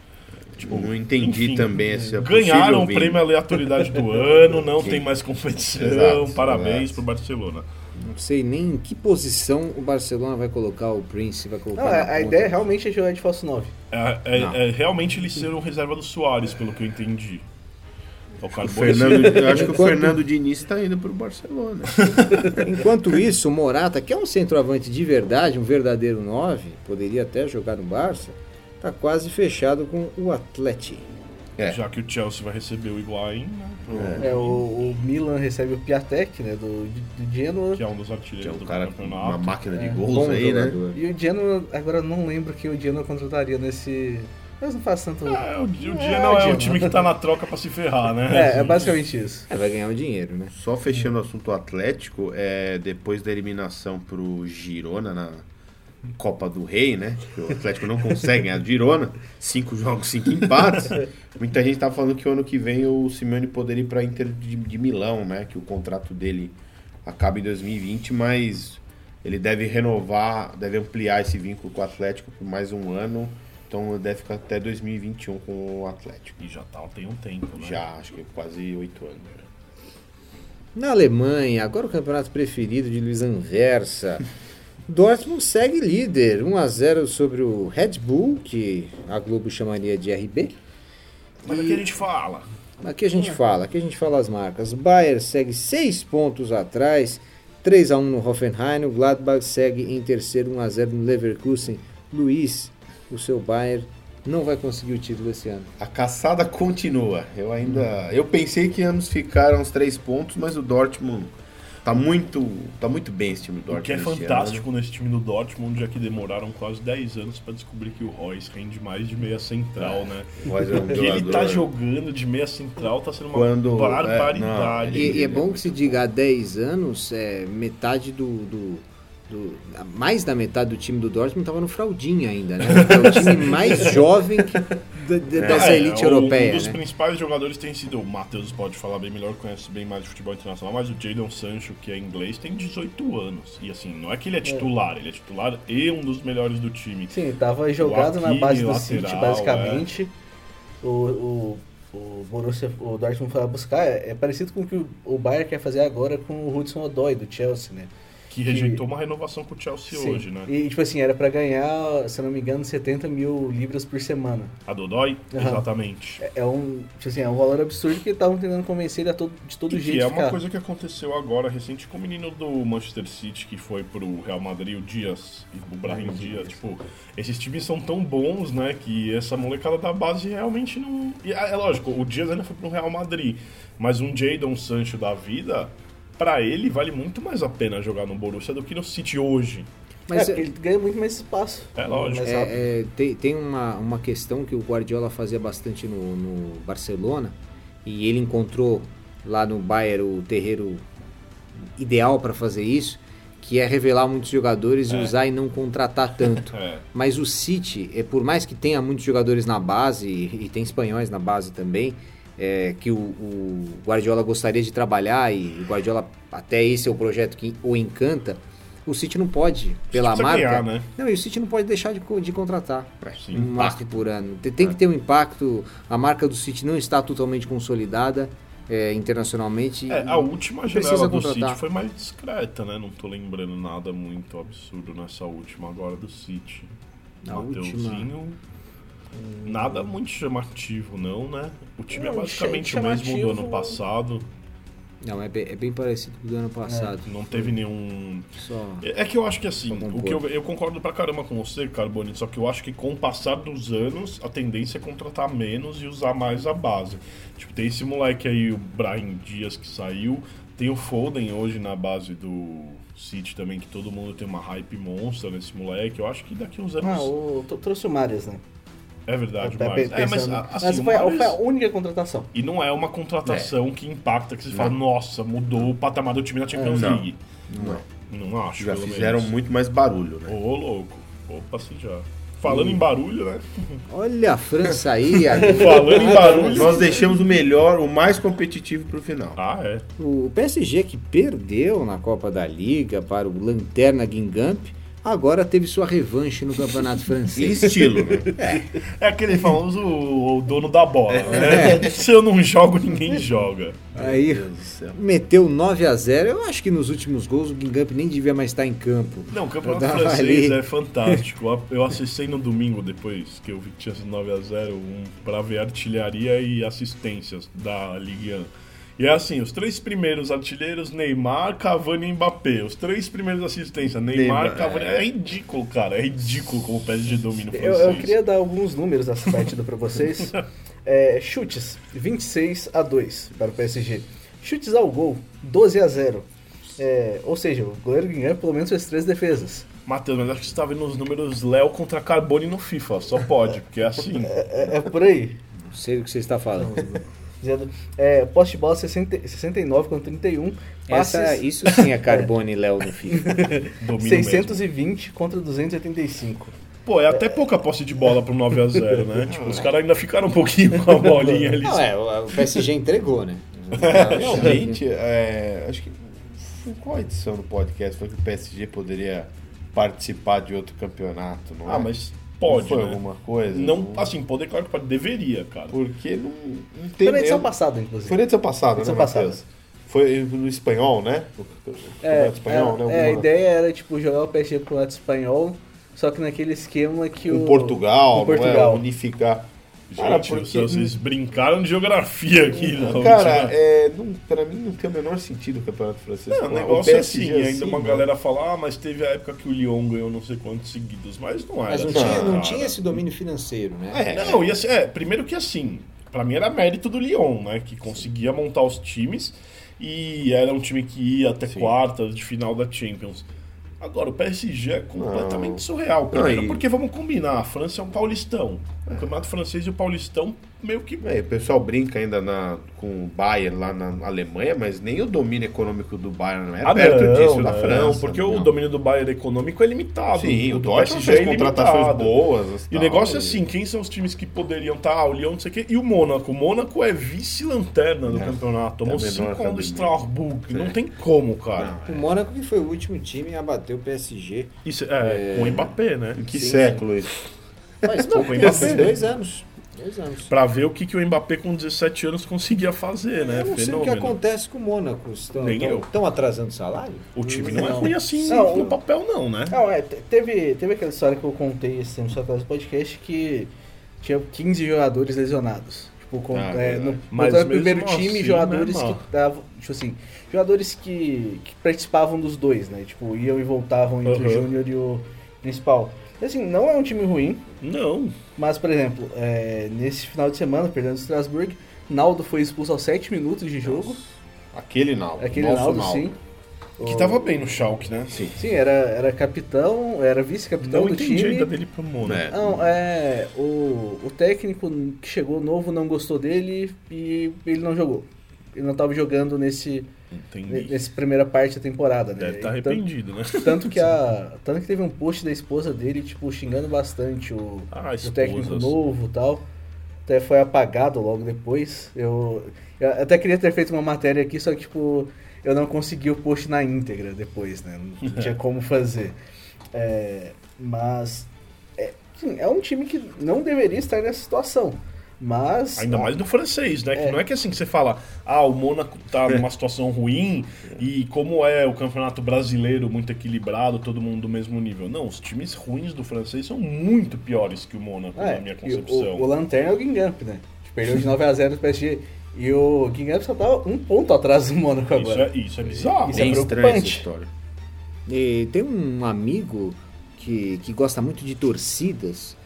Tipo, Não entendi enfim, também essa Ganharam o prêmio aleatoriedade do ano, não tem mais competição. Exato, Parabéns exato. pro Barcelona. Não sei nem em que posição o Barcelona vai colocar o Prince, vai colocar Não, na a, a ponta. ideia realmente é jogar de falso 9. É, é- é realmente ele ser um reserva do Soares, pelo que eu entendi. É o O Fernando, eu acho que o Enquanto- Fernando Diniz tá indo pro Barcelona. Enquanto isso, o Morata, que é um centroavante de verdade, um verdadeiro 9, poderia até jogar no Barça, tá quase fechado com o Atlético. É. Já que o Chelsea vai receber o Higuaín, né? Provavelmente, É, o, o Milan recebe o Piatek, né, do, do Genoa. Que é um dos Que é artilheiros um do cara campeonato. uma máquina de É, gols Bom aí, né? E o Genoa, agora eu não lembro quem o Genoa contrataria nesse... Mas não faz tanto... É, o, o É, não é Genoa. o time que tá na troca pra se ferrar, né? É, é basicamente isso. É, vai ganhar um dinheiro, né? Só fechando o assunto Atlético, é, depois da eliminação pro Girona na Copa do Rei, né? Que o Atlético não consegue ganhar do Girona, cinco jogos, cinco empates. Muita gente tá falando que o ano que vem o Simeone poderia ir pra Inter de, de Milão, né? Que o contrato dele acaba em 2020, mas ele deve renovar, deve ampliar esse vínculo com o Atlético por mais um ano. Então deve ficar até 2021 com o Atlético. E já tá tem um tempo, né? Já, acho que quase oito anos. Na Alemanha, agora o campeonato preferido de Luiz Anversa. Dortmund segue líder, 1 a 0 sobre o Red Bull, que a Globo chamaria de RB. Mas aqui a gente fala. Aqui a gente fala, aqui a gente fala as marcas. Bayern segue 6 pontos atrás, 3 a 1 no Hoffenheim. O Gladbach segue em terceiro, 1 a 0 no Leverkusen. Luiz, o seu Bayern não vai conseguir o título esse ano. A caçada continua. Eu ainda. Eu pensei que íamos ficar uns três pontos, mas o Dortmund tá muito. tá muito bem esse time do O Dortmund. que é esse ano, né? fantástico nesse time do Dortmund é que demoraram quase 10 anos pra descobrir que o Royce rende mais de meia central, né? O Royce é um O que ele tá jogando de meia central tá sendo uma Quando- barbaridade. é, E, e é bom que se diga há 10 anos, é, metade do. do- do- mais da metade do time do Dortmund estava no fraldinha ainda, né? É o time mais jovem que, da- da- dessa elite É, europeia, Um dos né? principais jogadores tem sido. O Matheus pode falar bem melhor, conhece bem mais de futebol internacional, mas o Jadon Sancho, que é inglês, tem 18 anos. E assim, não é que ele é titular, ele é titular e um dos melhores do time. Sim, tava jogado na base do lateral, City, basicamente. O, o, o Borussia, o Dortmund foi lá buscar. É, é parecido com o que o, o Bayern quer fazer agora com o Hudson Odoi, do Chelsea, né? Que rejeitou uma renovação com o Chelsea Sim. hoje, né? E, tipo assim, era pra ganhar, se não me engano, 70 mil libras por semana. A Dodói? Aham. Exatamente. É, é um, tipo assim, é um valor absurdo que estavam tentando convencer ele a todo, de todo E jeito que é uma ficar. coisa que aconteceu agora recente com o menino do Manchester City que foi pro Real Madrid, o Dias, o Brahim Dias. Tipo, esses times são tão bons, né, que essa molecada da base realmente não. E é é lógico, o Dias ainda foi pro Real Madrid, mas um Jadon Sancho da vida, pra ele vale muito mais a pena jogar no Borussia do que no City hoje. Mas é, ele ganha muito mais espaço. É lógico. É, é, tem tem uma, uma questão que o Guardiola fazia bastante no, no Barcelona e ele encontrou lá no Bayern o terreiro ideal para fazer isso, que é revelar muitos jogadores e É. usar e não contratar tanto. É. Mas o City, é, por mais que tenha muitos jogadores na base, e, e tem espanhóis na base também, é, que o, o Guardiola gostaria de trabalhar, e o Guardiola, até esse é o projeto que o encanta, o City não pode, pela marca. ganhar, né? Não, e o City não pode deixar de, de contratar Sim, um máximo por ano. Tem, tem que ter um impacto. A marca do City não está totalmente consolidada é, internacionalmente. É, a última janela do contratar. City foi mais discreta, né? Não tô lembrando nada muito absurdo nessa última agora do City. A Mateuzinho. Nada muito chamativo, não, né? O time é basicamente o mesmo do ano passado. Não, é bem, é bem parecido com o do ano passado. Não teve nenhum. Só. É que eu acho que assim, o que eu, eu concordo pra caramba com você, Carboni, só que eu acho que com o passar dos anos, a tendência é contratar menos e usar mais a base. Tipo, tem esse moleque aí, o Brahim Dias, que saiu, tem o Foden hoje na base do City também, que todo mundo tem uma hype monstra nesse moleque. Eu acho que daqui uns anos. Ah, o, trouxe o Marius, né? É verdade, Tá mas. É, mas assim, o foi, a- Mahrez- foi a única contratação. E não é uma contratação que impacta, que você fala, nossa, mudou o patamar do time na Champions Não. League. Não. Não acho, Já pelo fizeram menos. muito mais barulho, né? Ô, louco. Opa, sim já. Falando em barulho, né? Olha a França aí, Falando em barulho. Nós deixamos o melhor, o mais competitivo pro final. Ah, é. o PSG que perdeu na Copa da Liga para o Lanterna Guingamp, agora teve sua revanche no Campeonato Francês. estilo, né? É aquele famoso o dono da bola, né? Se eu não jogo, ninguém joga. Aí Meu Deus do céu. meteu 9 a 0 Eu acho que nos últimos gols o Guingamp nem devia mais estar em campo. Não, o campeonato francês ali. é fantástico. Eu assistei no domingo depois, que eu vi que tinha sido 9x0, um, pra ver artilharia e assistências da Ligue 1. E é assim, os três primeiros artilheiros, Neymar, Cavani e Mbappé. Os três primeiros assistências, Neymar, Neymar, Cavani. é. É ridículo, cara. É ridículo como o PSG domina o Eu, francês. eu queria dar alguns números dessa partida pra vocês. É, chutes, 26 a 2 para o PSG. Chutes ao gol, 12 a 0. É, ou seja, o goleiro Guingamp pelo menos fez três defesas. Matheus, mas acho que você tá vendo os números Léo contra Carbone no FIFA. Só pode, porque é assim. É, é por aí. Não sei o que você está falando. Dizendo, é, poste de bola 60, 69 contra 31. Passes Essa, isso sim é Carbone e Léo no FIFA. Domina mesmo. 620 contra 285. Pô, é até pouca posse de bola pro 9x0, né? tipo, os caras ainda ficaram um pouquinho com a bolinha ali. Não, é, o PSG entregou, né? Realmente, é, acho que. Qual edição do podcast foi que o PSG poderia participar de outro campeonato, não é? Ah, mas pode, Foi né? alguma coisa? Não, assim, poder, claro que pode. Deveria, cara. Porque não, não tem. Foi na edição eu- passada, inclusive. Foi na edição passada, Edição né, Matheus? Foi no espanhol, né? O, o É, espanhol, é, né? é, a ideia era tipo jogar o PSG pro lado espanhol, só que naquele esquema que o Portugal, com não é? Portugal. Gente, Cara, porque- vocês brincaram de geografia aqui, não. Cara, é, não, pra mim não tem o menor sentido o campeonato francês. Não, o O negócio é PSG assim, ainda uma mano. galera fala, ah, mas teve a época que o Lyon ganhou não sei quantos seguidos, mas não era Mas não assim, tinha, não tinha esse domínio financeiro, né? É. Não, e assim, é, primeiro que assim, pra mim era mérito do Lyon, né? Que conseguia montar os times e era um time que ia até Sim. quartas de final da Champions. Agora, o PSG é completamente Não. surreal. Primeiro, Não, e- porque vamos combinar, a França é um paulistão. O campeonato francês e o paulistão meio que. É, o pessoal brinca ainda na, com o Bayern lá na Alemanha, mas nem o domínio econômico do Bayern não é Ah, perto não, disso não, da França. porque não. o domínio do Bayern econômico é limitado. Sim, o do Dortmund PSG fez contratações limitado. boas. E o tal, negócio é assim, quem são os times que poderiam estar? Ah, o Lyon, não sei o quê, e o Mônaco. O Mônaco é vice-lanterna do É. campeonato. Tomou É a menor 5 do cabimento. Strasbourg. Não É. tem como, cara. O Mônaco que foi o último time a bater o PSG. Isso, é, com o Mbappé, né? Em que Sim, século isso? Faz Não, pouco, o Mbappé. dois anos. Dois anos. Pra ver o que, que o Mbappé com 17 anos conseguia fazer, né? Eu não sei o que Fenômeno. acontece com o Mônaco. Estão, Nem eu. estão atrasando o salário? O time não, é Não. ruim assim Não, no o- papel, não, né? Não, é, te- teve, teve aquela história que eu contei esse tempo atrás do podcast que tinha 15 jogadores lesionados. Tipo, com, Ah, é, no, Mas no primeiro time, assim, jogadores né, que estavam. Tipo assim, jogadores que, que participavam dos dois, né? Tipo, iam e voltavam entre o Aham. Júnior e o principal. Assim, não é um time ruim, Não. mas, por exemplo, é, nesse final de semana, perdendo o Strasbourg, Naldo foi expulso aos 7 minutos de jogo. Aquele Naldo. Aquele nosso Naldo, Naldo. sim. Que tava bem no Schalke, né? Sim. Sim, era, era capitão, era vice-capitão Não do entendi time. ainda dele pro Mônaco. É. Não, é. O, o técnico que chegou novo não gostou dele e ele não jogou. Ele não estava jogando nesse, Entendi. nessa primeira parte da temporada, né? Deve estar tanto- arrependido, né? Tanto que, a, tanto que teve um post da esposa dele, tipo, xingando bastante o, Ah, o técnico novo e tal. Até foi apagado logo depois. Eu, eu até queria ter feito uma matéria aqui, só que, tipo, eu não consegui o post na íntegra depois, né? Não tinha como fazer. É, mas, é, é um time que não deveria estar nessa situação. Mas. Ainda mais no francês, né? Que É. não é que assim que você fala, ah, o Mônaco tá numa situação ruim e como é o campeonato brasileiro muito equilibrado, todo mundo do mesmo nível. Não, os times ruins do francês são muito piores que o Mônaco, É, na minha concepção. o, o Lanterna é o Gingamp, né? Perdeu de 9x0 do PSG. E o Gingamp só tá um ponto atrás do Mônaco Isso agora. é, isso é bizarro. Isso é essa preocupante. história. E tem um amigo que, que gosta muito de torcidas,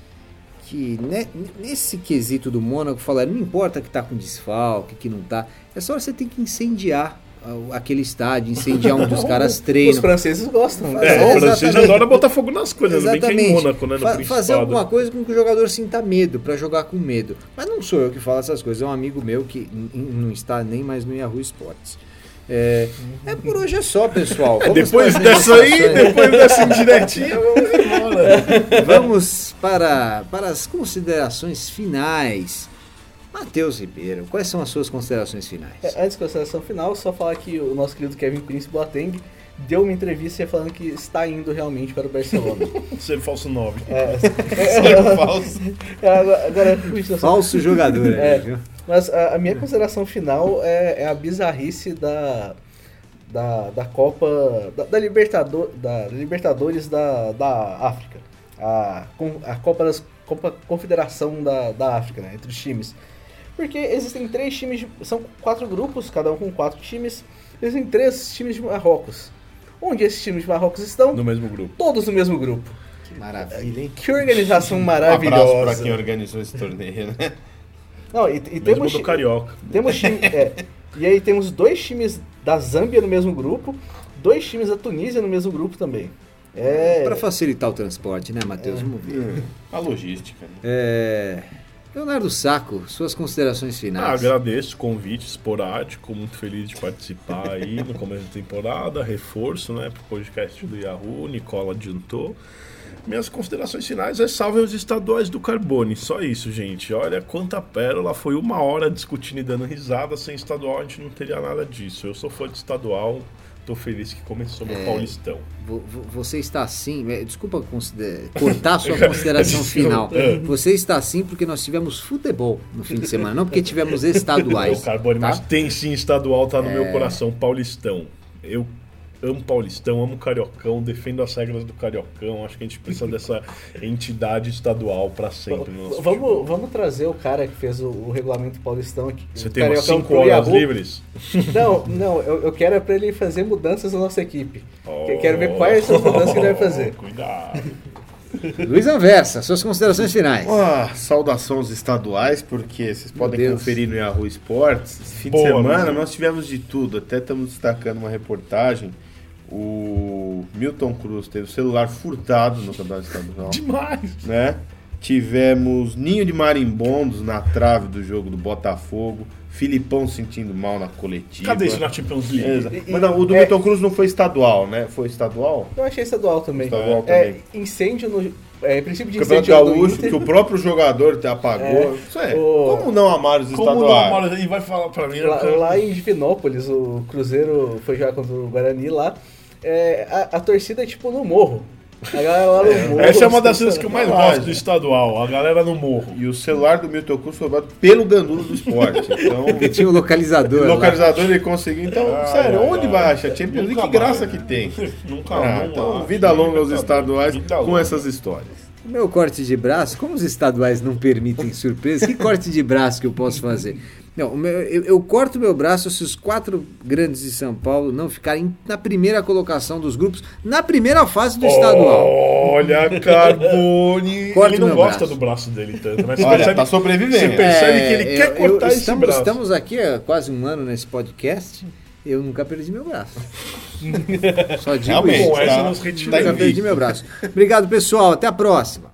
que né, nesse quesito do Mônaco fala, não importa que tá com desfalque, que não tá, é só você tem que incendiar ah, aquele estádio, incendiar onde os caras Os treinam. franceses gostam. né? É, É, o francês exatamente. adora botar fogo nas coisas, ainda bem que é em Exatamente. Mônaco, né? No Fa- fazer alguma coisa com que o jogador sinta medo, pra jogar com medo. Mas não sou eu que falo essas coisas, é um amigo meu que não está nem mais no Yahoo Sports. É, é por hoje é só, pessoal. Vamos Depois dessa aí, depois dessa indiretinha, vamos embora. Vamos para, para as considerações finais. Matheus Ribeiro, quais são as suas considerações finais? É, Antes da consideração final, só falar que o nosso querido Kevin Prince Boateng deu uma entrevista falando que está indo realmente para o Barcelona. Ser falso 9. é, Ser falso. agora, agora, Falso jogador, É. Mas a, a minha consideração final é, é a bizarrice da, da, da Copa. Da, da, Libertador, da Libertadores da, da África. A, a Copa das Copa Confederação da, da África, né? Entre os times. Porque existem três times. de- são quatro grupos, cada um com quatro times. Existem três times de Marrocos. Onde esses times de Marrocos estão? No mesmo grupo. Todos no mesmo grupo. Que maravilha, hein? Que organização Um abraço pra maravilhosa. quem organizou esse torneio, né? Não, e, e temos, do Carioca. temos time, é, e aí temos dois times da Zâmbia no mesmo grupo, dois times da Tunísia no mesmo grupo também. É, Para facilitar o transporte, né, Matheus? Vamos ver. A logística, né? É, Leonardo Saco, suas considerações Ah, finais. agradeço o convite esporádico, muito feliz de participar aí no começo da temporada, reforço, né, pro podcast do Yahoo, Nicola adiantou. Minhas considerações finais é salvem os estaduais do Carbone, só isso, gente. Olha quanta pérola, foi uma hora discutindo e dando risada, sem estadual a gente não teria nada disso. Eu sou fã de estadual, tô feliz que começou meu Paulistão. Vo- vo- Você está assim, é, desculpa cortar sua consideração final. É. Você está assim porque nós tivemos futebol no fim de semana, não porque tivemos Não, estaduais. Carbone, tá? mas tem sim estadual, tá no É. meu coração, Paulistão. Eu amo Paulistão, amo Cariocão, defendo as regras do Cariocão. Acho que a gente precisa dessa entidade estadual pra sempre no futebol. vamos, vamos trazer o cara que fez o, o regulamento paulistão aqui. Você tem umas Cariocão 5 pro horas livres? Não, não, eu, eu quero é pra ele fazer mudanças na nossa equipe. Eu Oh. quero ver quais são as mudanças que ele vai fazer. Cuidado. Luiz Anversa, suas considerações finais. Ah, saudação aos estaduais, porque vocês podem conferir no Yahoo Sports. Esse fim Boa, de semana nós tivemos de tudo. Até estamos destacando uma reportagem. O Milton Cruz teve o celular furtado no campeonato estadual. Demais. né? Tivemos Ninho de Marimbondos na trave do jogo do Botafogo. Filipão sentindo mal na coletiva. Cadê isso na Champions League? Exato. E- Mas não, o do é- Milton Cruz não foi estadual, né? Foi estadual? Eu achei estadual também. Estadual É, também. incêndio no. É, princípio de Campeonato incêndio do Gaúcho, que o próprio jogador te apagou. É. Isso é. O- Como não amar os Como não, estaduais? Mauro, e vai falar pra mim. Lá, eu- lá em Divinópolis, o Cruzeiro foi jogar contra o Guarani lá. É, a, a torcida é tipo no morro. A galera lá no morro. Essa é uma das coisas que eu mais gosto do estadual, a galera no morro. E o celular do Milton Cruz foi roubado pelo Gandula do esporte. Então, Porque tinha o localizador. o lá. localizador ele conseguiu. Então, Ai, sério, ai, onde ai. vai achar Champions League? Que graça mais. que tem. Nunca, Ah, então, acho. vida longa aos estaduais com longa. essas histórias. O meu corte de braço, como os estaduais não permitem surpresa, que corte de braço que eu posso fazer? Não, eu, eu corto meu braço se os quatro grandes de São Paulo não ficarem na primeira colocação dos grupos, na primeira fase do estadual. Olha, Carbone. Corta ele não gosta braço. do braço dele tanto, mas você Olha, percebe, tá sobrevivendo. Você percebe que ele quer É, eu- cortar esse estamos, braço. estamos aqui há quase um ano nesse podcast. Eu nunca perdi meu braço. Só digo Realmente, isso. Com essa tá, nos tá. Nunca perdi meu braço. Obrigado, pessoal. Até a próxima.